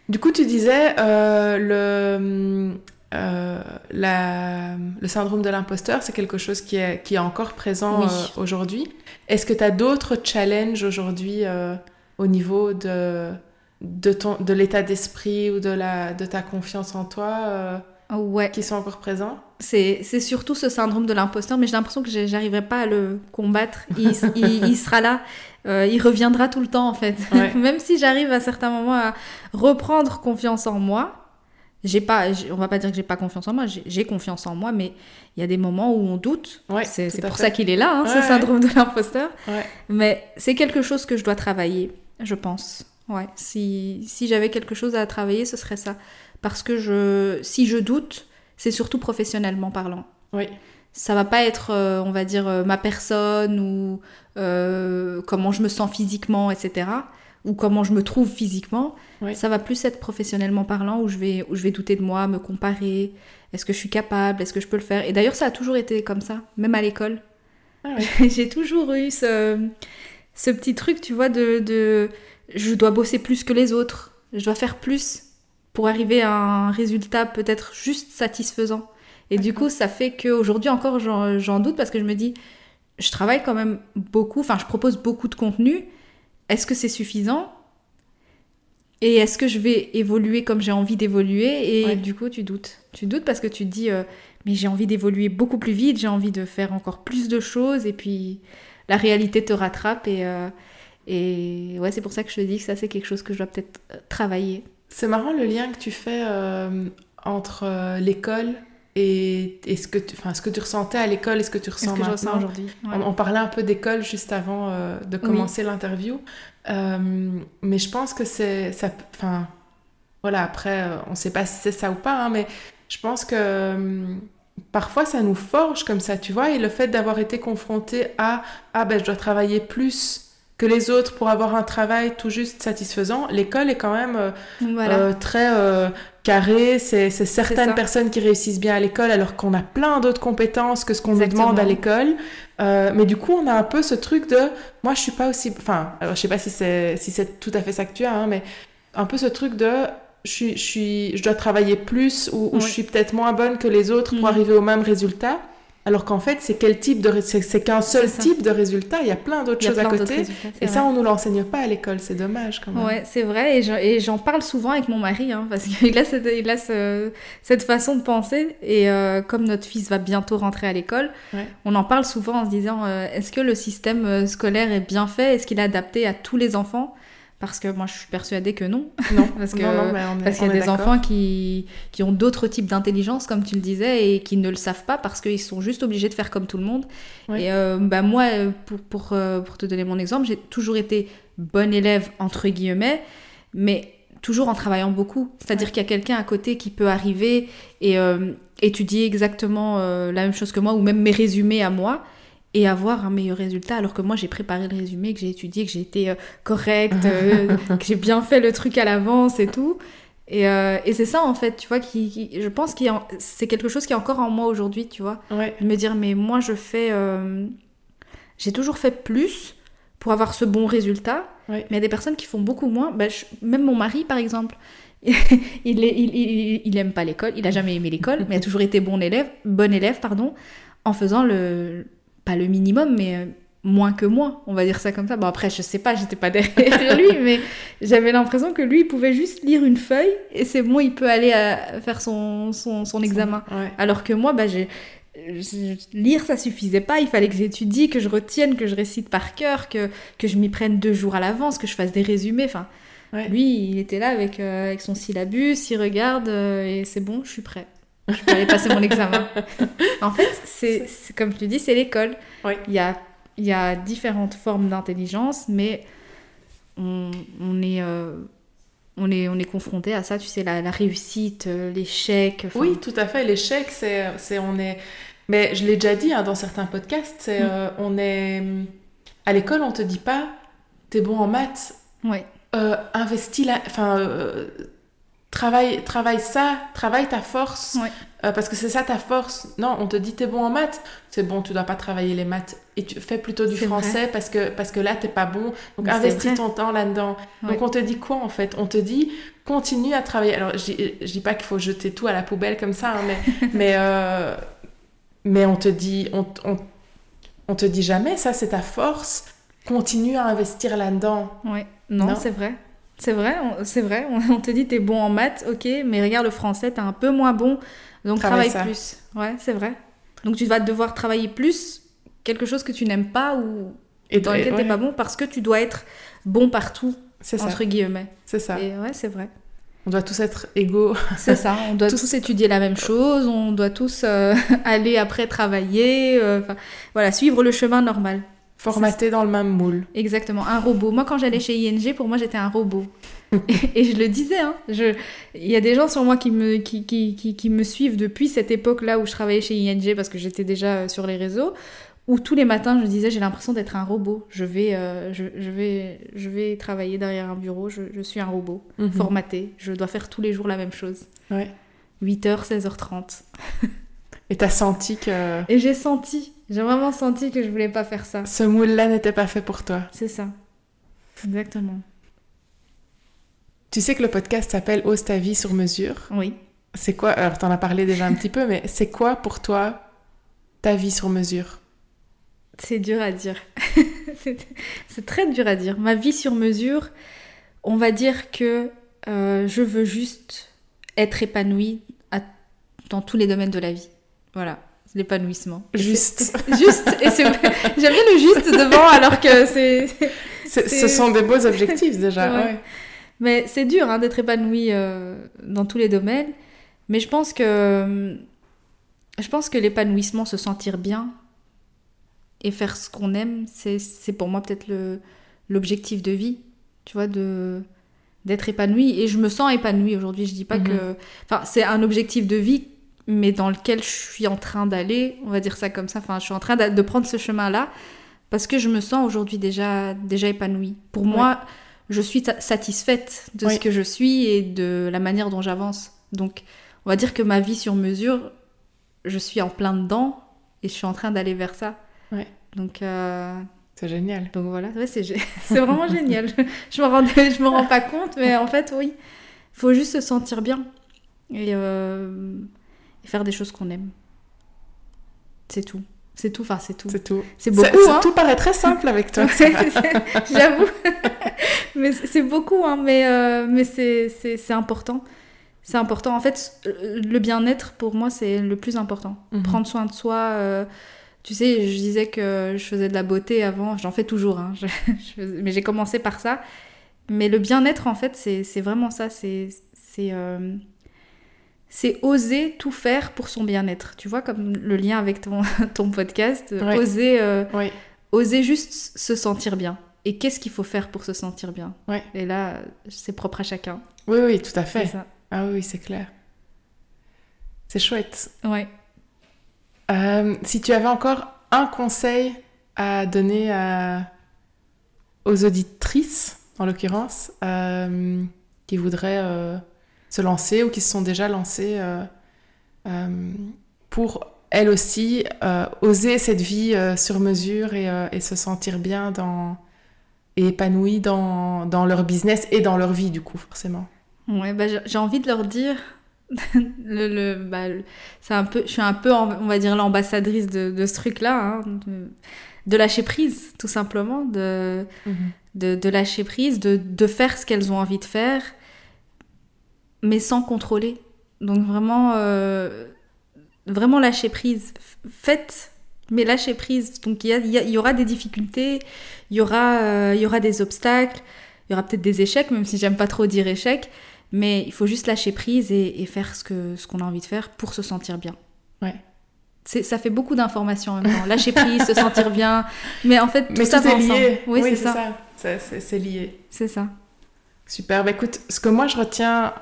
Du coup, tu disais euh, le, euh, la- le syndrome de l'imposteur, c'est quelque chose qui est, qui est encore présent Oui. euh, aujourd'hui. Est-ce que tu as d'autres challenges aujourd'hui au niveau de, de, ton, de l'état d'esprit ou de, la, de ta confiance en toi euh, Ouais, qui sont encore présents? C'est, c'est surtout ce syndrome de l'imposteur, mais j'ai l'impression que j'arriverai pas à le combattre. Il, il- il sera là, Euh, il reviendra tout le temps en fait. Ouais. Même si j'arrive à certains moments à reprendre confiance en moi, j'ai pas, on va pas dire que j'ai pas confiance en moi, j'ai, confiance en moi, mais il y a des moments où on doute. Ouais, c'est, pour fait. ça qu'il est là, hein, Ouais, ce syndrome de l'imposteur. Mais c'est quelque chose que je dois travailler, je pense. Ouais, si, si j'avais quelque chose à travailler, ce serait ça. Parce que je, si je doute, c'est surtout professionnellement parlant. Oui. Ça va pas être, euh, on va dire, euh, ma personne ou euh, comment je me sens physiquement, etc. Ou comment je me trouve physiquement. Oui. Ça va plus être professionnellement parlant où je vais, où je vais douter de moi, me comparer. Est-ce que je suis capable? Est-ce que je peux le faire? Et d'ailleurs, ça a toujours été comme ça, même à l'école. Ah. J'ai toujours eu ce, ce petit truc, tu vois, de, de je dois bosser plus que les autres, je dois faire plus pour arriver à un résultat peut-être juste satisfaisant. Et du coup, ça fait qu'aujourd'hui encore, j'en j'en doute parce que je me dis, je travaille quand même beaucoup, enfin, je propose beaucoup de contenu. Est-ce que c'est suffisant? Et est-ce que je vais évoluer comme j'ai envie d'évoluer? Et Ouais. du coup, tu doutes. Tu doutes parce que tu te dis, euh, mais j'ai envie d'évoluer beaucoup plus vite, j'ai envie de faire encore plus de choses, et puis la réalité te rattrape. Et, euh, et ouais, c'est pour ça que je te dis que ça, c'est quelque chose que je dois peut-être euh, travailler. C'est marrant le lien que tu fais euh, entre euh, l'école et, et ce, que tu, ce que tu ressentais à l'école et ce que tu ressens que maintenant. aujourd'hui. Ouais. On, on parlait un peu d'école juste avant euh, de commencer l'interview. Mais je pense que c'est... Enfin, voilà, après, on ne sait pas si c'est ça ou pas, hein, mais je pense que parfois ça nous forge comme ça, tu vois, et le fait d'avoir été confronté à « Ah ben, je dois travailler plus que les autres pour avoir un travail tout juste satisfaisant », l'école est quand même... euh, Voilà. euh, très euh, carré. C'est c'est certaines personnes qui réussissent bien à l'école alors qu'on a plein d'autres compétences que ce qu'on nous demande à l'école. Euh, mais du coup, on a un peu ce truc de moi, je suis pas aussi. Enfin, alors je sais pas si c'est si c'est tout à fait ça que tu as, hein, mais un peu ce truc de je suis, je suis, je dois travailler plus ou, ou je suis peut-être moins bonne que les autres pour Mhm. arriver au même résultat. Alors qu'en fait, c'est quel type de c'est qu'un seul type de résultat. Il y a plein d'autres choses à plein côté. Et ça, on nous l'enseigne pas à l'école. C'est dommage quand même. Ouais, c'est vrai, et je- et j'en parle souvent avec mon mari, hein, parce qu'il a, cette, il a ce- cette façon de penser, et euh, comme notre fils va bientôt rentrer à l'école, Ouais. on en parle souvent en se disant, euh, est-ce que le système euh, scolaire est bien fait? Est-ce qu'il est adapté à tous les enfants? Parce que moi, je suis persuadée que non. Non, Parce qu'il y a des enfants qui, qui ont d'autres types d'intelligence, comme tu le disais, et qui ne le savent pas parce qu'ils sont juste obligés de faire comme tout le monde. Et euh, bah, moi, euh, pour, pour, euh, pour te donner mon exemple, j'ai toujours été bonne élève, entre guillemets, mais toujours en travaillant beaucoup. C'est-à-dire Ouais. qu'il y a quelqu'un à côté qui peut arriver et euh, étudier exactement euh, la même chose que moi, ou même mes résumés à moi, et avoir un meilleur résultat, alors que moi j'ai préparé le résumé, que j'ai étudié, que j'ai été euh, correcte, euh, que j'ai bien fait le truc à l'avance et tout. Et, euh, et c'est ça en fait, tu vois, qui, qui- je pense que c'est quelque chose qui est encore en moi aujourd'hui, tu vois Ouais. de me dire mais moi je fais euh, j'ai toujours fait plus pour avoir ce bon résultat mais il y a des personnes qui font beaucoup moins je- même mon mari par exemple il, est, il, il, il aime pas l'école il a jamais aimé l'école mais a toujours été bon élève bon élève pardon en faisant le pas le minimum mais euh, moins que moi on va dire ça comme ça bon après je sais pas j'étais pas derrière lui mais j'avais l'impression que lui il pouvait juste lire une feuille et c'est bon il peut aller à faire son, son, son examen Ouais. alors que moi, bah, j'ai... lire, ça suffisait pas. Il fallait que j'étudie, que je retienne, que je récite par cœur, que, que je m'y prenne deux jours à l'avance, que je fasse des résumés. Enfin, Ouais. lui, il était là avec, euh, avec son syllabus, il regarde euh, et c'est bon, je suis prêt. Je peux aller passer mon examen. En fait, c'est comme tu dis, c'est l'école. Oui. Il y a, il y a différentes formes d'intelligence, mais on, on est... euh, on est, on est confronté à ça, tu sais, la, la réussite, euh, l'échec. Oui, tout à fait. L'échec, c'est, c'est, on est. Mais je l'ai déjà dit hein, dans certains podcasts, c'est, Mm. euh, on est. À l'école, on te dit pas, t'es bon en maths, Ouais. euh, investis la, enfin, euh, travaille, travaille ça, travaille ta force, Ouais. euh, parce que c'est ça ta force. Non, on te dit t'es bon en maths, c'est bon, tu dois pas travailler les maths et tu fais plutôt du français parce que parce que là t'es pas bon, donc Mais investis ton temps là-dedans. Ouais. Donc on te dit quoi en fait? On te dit continue à travailler. Alors je dis pas qu'il faut jeter tout à la poubelle comme ça, hein, mais mais euh, mais on te dit on, on, on te dit jamais ça c'est ta force. Continue à investir là-dedans. Ouais. Non, Non. c'est vrai. C'est vrai, on- c'est vrai. On, te dit t'es bon en maths, ok, mais regarde le français, t'es un peu moins bon, donc Travaille plus. Ouais, c'est vrai. Donc tu vas devoir travailler plus quelque chose que tu n'aimes pas ou Et dans lequel ouais, t'es pas bon parce que tu dois être bon partout, C'est ça. entre guillemets. C'est ça. Et ouais, c'est vrai. On doit tous être égaux. C'est ça, on doit Tous- tous... étudier la même chose, on doit tous euh, aller après travailler, euh, voilà, suivre le chemin normal. Formatés dans le même moule. Exactement, un robot. Moi, quand j'allais chez ING, pour moi, j'étais un robot. et, je le disais, hein, je... il y a des gens sur moi qui me, qui, qui, qui, qui me suivent depuis cette époque-là où je travaillais chez ING parce que j'étais déjà euh, sur les réseaux, où tous les matins, je disais, j'ai l'impression d'être un robot. Je vais, euh, je, je vais, je vais travailler derrière un bureau, je, je suis un robot, Mhm. formaté. Je dois faire tous les jours la même chose. Ouais. 8h, 16h30. Et t'as senti que Et j'ai senti, j'ai vraiment senti que je voulais pas faire ça. ce moule-là n'était pas fait pour toi. C'est ça. Exactement. Tu sais que le podcast s'appelle Ose ta vie sur mesure? Oui. C'est quoi Alors, t'en as parlé déjà un petit peu, mais c'est quoi pour toi ta vie sur mesure? C'est dur à dire. C'est- très dur à dire. Ma vie sur mesure, on va dire que euh, je veux juste être épanouie à- dans tous les domaines de la vie. Voilà, l'épanouissement. Juste. Juste. Et c'est- j'aime bien le juste devant alors que c'est... Ce sont des beaux objectifs déjà. Ouais. ouais. Mais c'est dur hein, d'être épanoui euh, dans tous les domaines. Mais je pense que je pense que l'épanouissement, se sentir bien et faire ce qu'on aime, c'est pour moi peut-être le l'objectif de vie. Tu vois, de d'être épanoui. Et je me sens épanouie aujourd'hui. Je dis pas Mhm. que. Enfin, c'est un objectif de vie, mais dans lequel je suis en train d'aller. On va dire ça comme ça. Enfin, je suis en train de, prendre ce chemin-là parce que je me sens aujourd'hui déjà déjà épanouie. Pour moi, je suis satisfaite de ce que je suis et de la manière dont j'avance. Donc, on va dire que ma vie sur mesure, je suis en plein dedans et je suis en train d'aller vers ça. Ouais. Donc, euh, C'est génial. donc voilà, ouais, c'est vraiment génial. Je me rends, je me rends pas compte, mais en fait, oui, il faut juste se sentir bien et, euh, et faire des choses qu'on aime. C'est tout. C'est tout, enfin, c'est tout. C'est tout. C'est beaucoup, Ça- hein. Tout paraît très simple avec toi. J'avoue. mais c'est beaucoup, hein, mais, euh, mais c'est- important. C'est important. En fait, le bien-être, pour moi, c'est le plus important. Mhm. Prendre soin de soi. euh, tu sais, je disais que je faisais de la beauté avant. J'en fais toujours. hein, je- je faisais- mais j'ai commencé par ça. Mais le bien-être, en fait, c'est vraiment ça. C'est c'est, euh, c'est oser tout faire pour son bien-être. Tu vois, comme le lien avec ton, ton podcast. euh. Oser... euh, Oui. oser juste se sentir bien. Et qu'est-ce qu'il faut faire pour se sentir bien? Ouais. Et là, c'est propre à chacun. oui, oui, tout à fait. ça. Ah oui, c'est clair. C'est chouette. Ouais. Euh, si tu avais encore un conseil à donner à- aux auditrices, en l'occurrence, euh, qui voudraient se lancer ou qui se sont déjà lancées euh, euh, pour elles aussi euh, oser cette vie sur mesure et, et se sentir bien dans, et épanouies dans, dans leur business et dans leur vie, du coup, forcément. Ouais, bah, j'ai envie de leur dire. le, le- bah, le- c'est un peu, je suis un peu, on va dire, l'ambassadrice de, de ce truc-là. hein, de, de lâcher prise, tout simplement. De, de, de lâcher prise, de, de faire ce qu'elles ont envie de faire, mais sans contrôler. Donc vraiment, euh, vraiment lâcher prise. Faites, mais lâcher prise. Donc il y, a- il aura des difficultés, il y aura, euh, il y aura des obstacles, il y aura peut-être des échecs, même si j'aime pas trop dire échecs, mais il faut juste lâcher prise et, et faire ce que ce qu'on a envie de faire pour se sentir bien. Ouais. Ça fait beaucoup d'informations en même temps. Lâcher prise, se sentir bien. Mais en fait, tout Mais ça tout va est lié. Oui, c'est ça. C'est lié. C'est ça. Super. Bah, écoute, ce que moi je retiens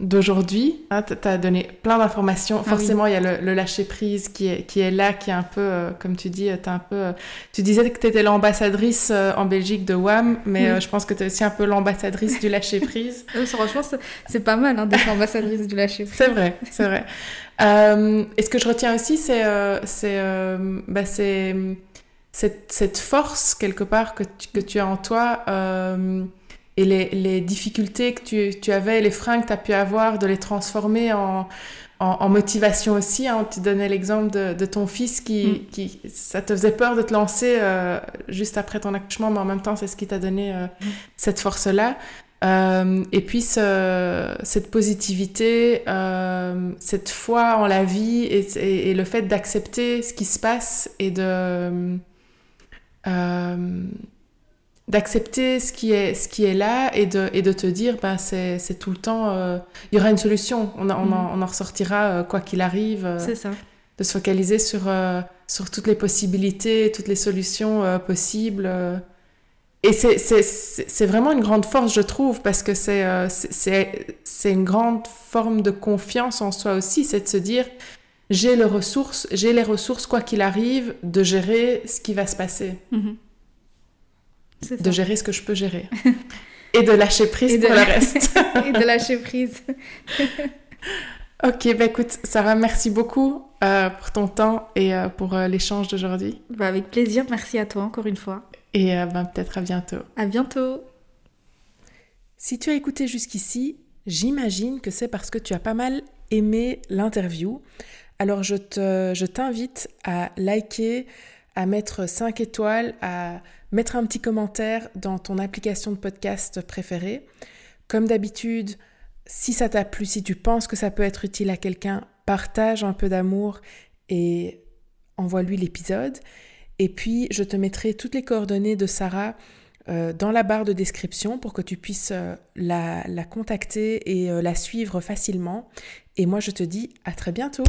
d'aujourd'hui. Hein, tu as donné plein d'informations. Ah Forcément, il y a le, lâcher-prise qui est, qui est là, qui est un peu, euh, comme tu dis, un peu... Euh, tu disais que tu étais l'ambassadrice euh, en Belgique de WAM, mais je pense que tu es aussi un peu l'ambassadrice du lâcher-prise. franchement, c'est pas mal hein, d'être l'ambassadrice du lâcher-prise. C'est vrai, c'est vrai. et ce que je retiens aussi, c'est c'est bah, cette, cette, force, quelque part, que tu, que tu as en toi et les, les, difficultés que tu, tu, avais, les freins que tu as pu avoir, de les transformer en, en, motivation aussi. Hein. Tu donnais l'exemple de, de, ton fils qui, mm. qui, ça te faisait peur de te lancer euh, juste après ton accouchement, mais en même temps, c'est ce qui t'a donné euh, mm. cette force-là. Euh, et puis ce, cette positivité, euh, cette foi en la vie et, et, le fait d'accepter ce qui se passe et de euh, d'accepter ce qui est ce qui est là et de, et de te dire ben c'est, c'est tout le temps euh, il y aura une solution. On, on, en, on en, ressortira euh, quoi qu'il arrive euh, c'est ça. de se focaliser sur sur toutes les possibilités toutes les solutions possibles et c'est, c'est, c'est vraiment une grande force je trouve parce que c'est, c'est, c'est une grande forme de confiance en soi aussi c'est de se dire j'ai les ressources j'ai les ressources quoi qu'il arrive de gérer ce qui va se passer. Mm-hmm de gérer ce que je peux gérer. et de lâcher prise pour le reste. et de lâcher prise. ok, bah écoute, Sarah, merci beaucoup euh, pour ton temps et euh, pour euh, l'échange d'aujourd'hui. Bah avec plaisir, merci à toi encore une fois. Et bah, peut-être à bientôt. À bientôt. Si tu as écouté jusqu'ici, j'imagine que c'est parce que tu as pas mal aimé l'interview. Alors je, te, je t'invite à liker, à mettre 5 étoiles, à mettre un petit commentaire dans ton application de podcast préférée. Comme d'habitude, si ça t'a plu, si tu penses que ça peut être utile à quelqu'un, partage un peu d'amour et envoie-lui l'épisode. Et puis, je te mettrai toutes les coordonnées de Sarah euh, dans la barre de description pour que tu puisses euh, la, contacter et euh, la suivre facilement. Et moi, je te dis à très bientôt.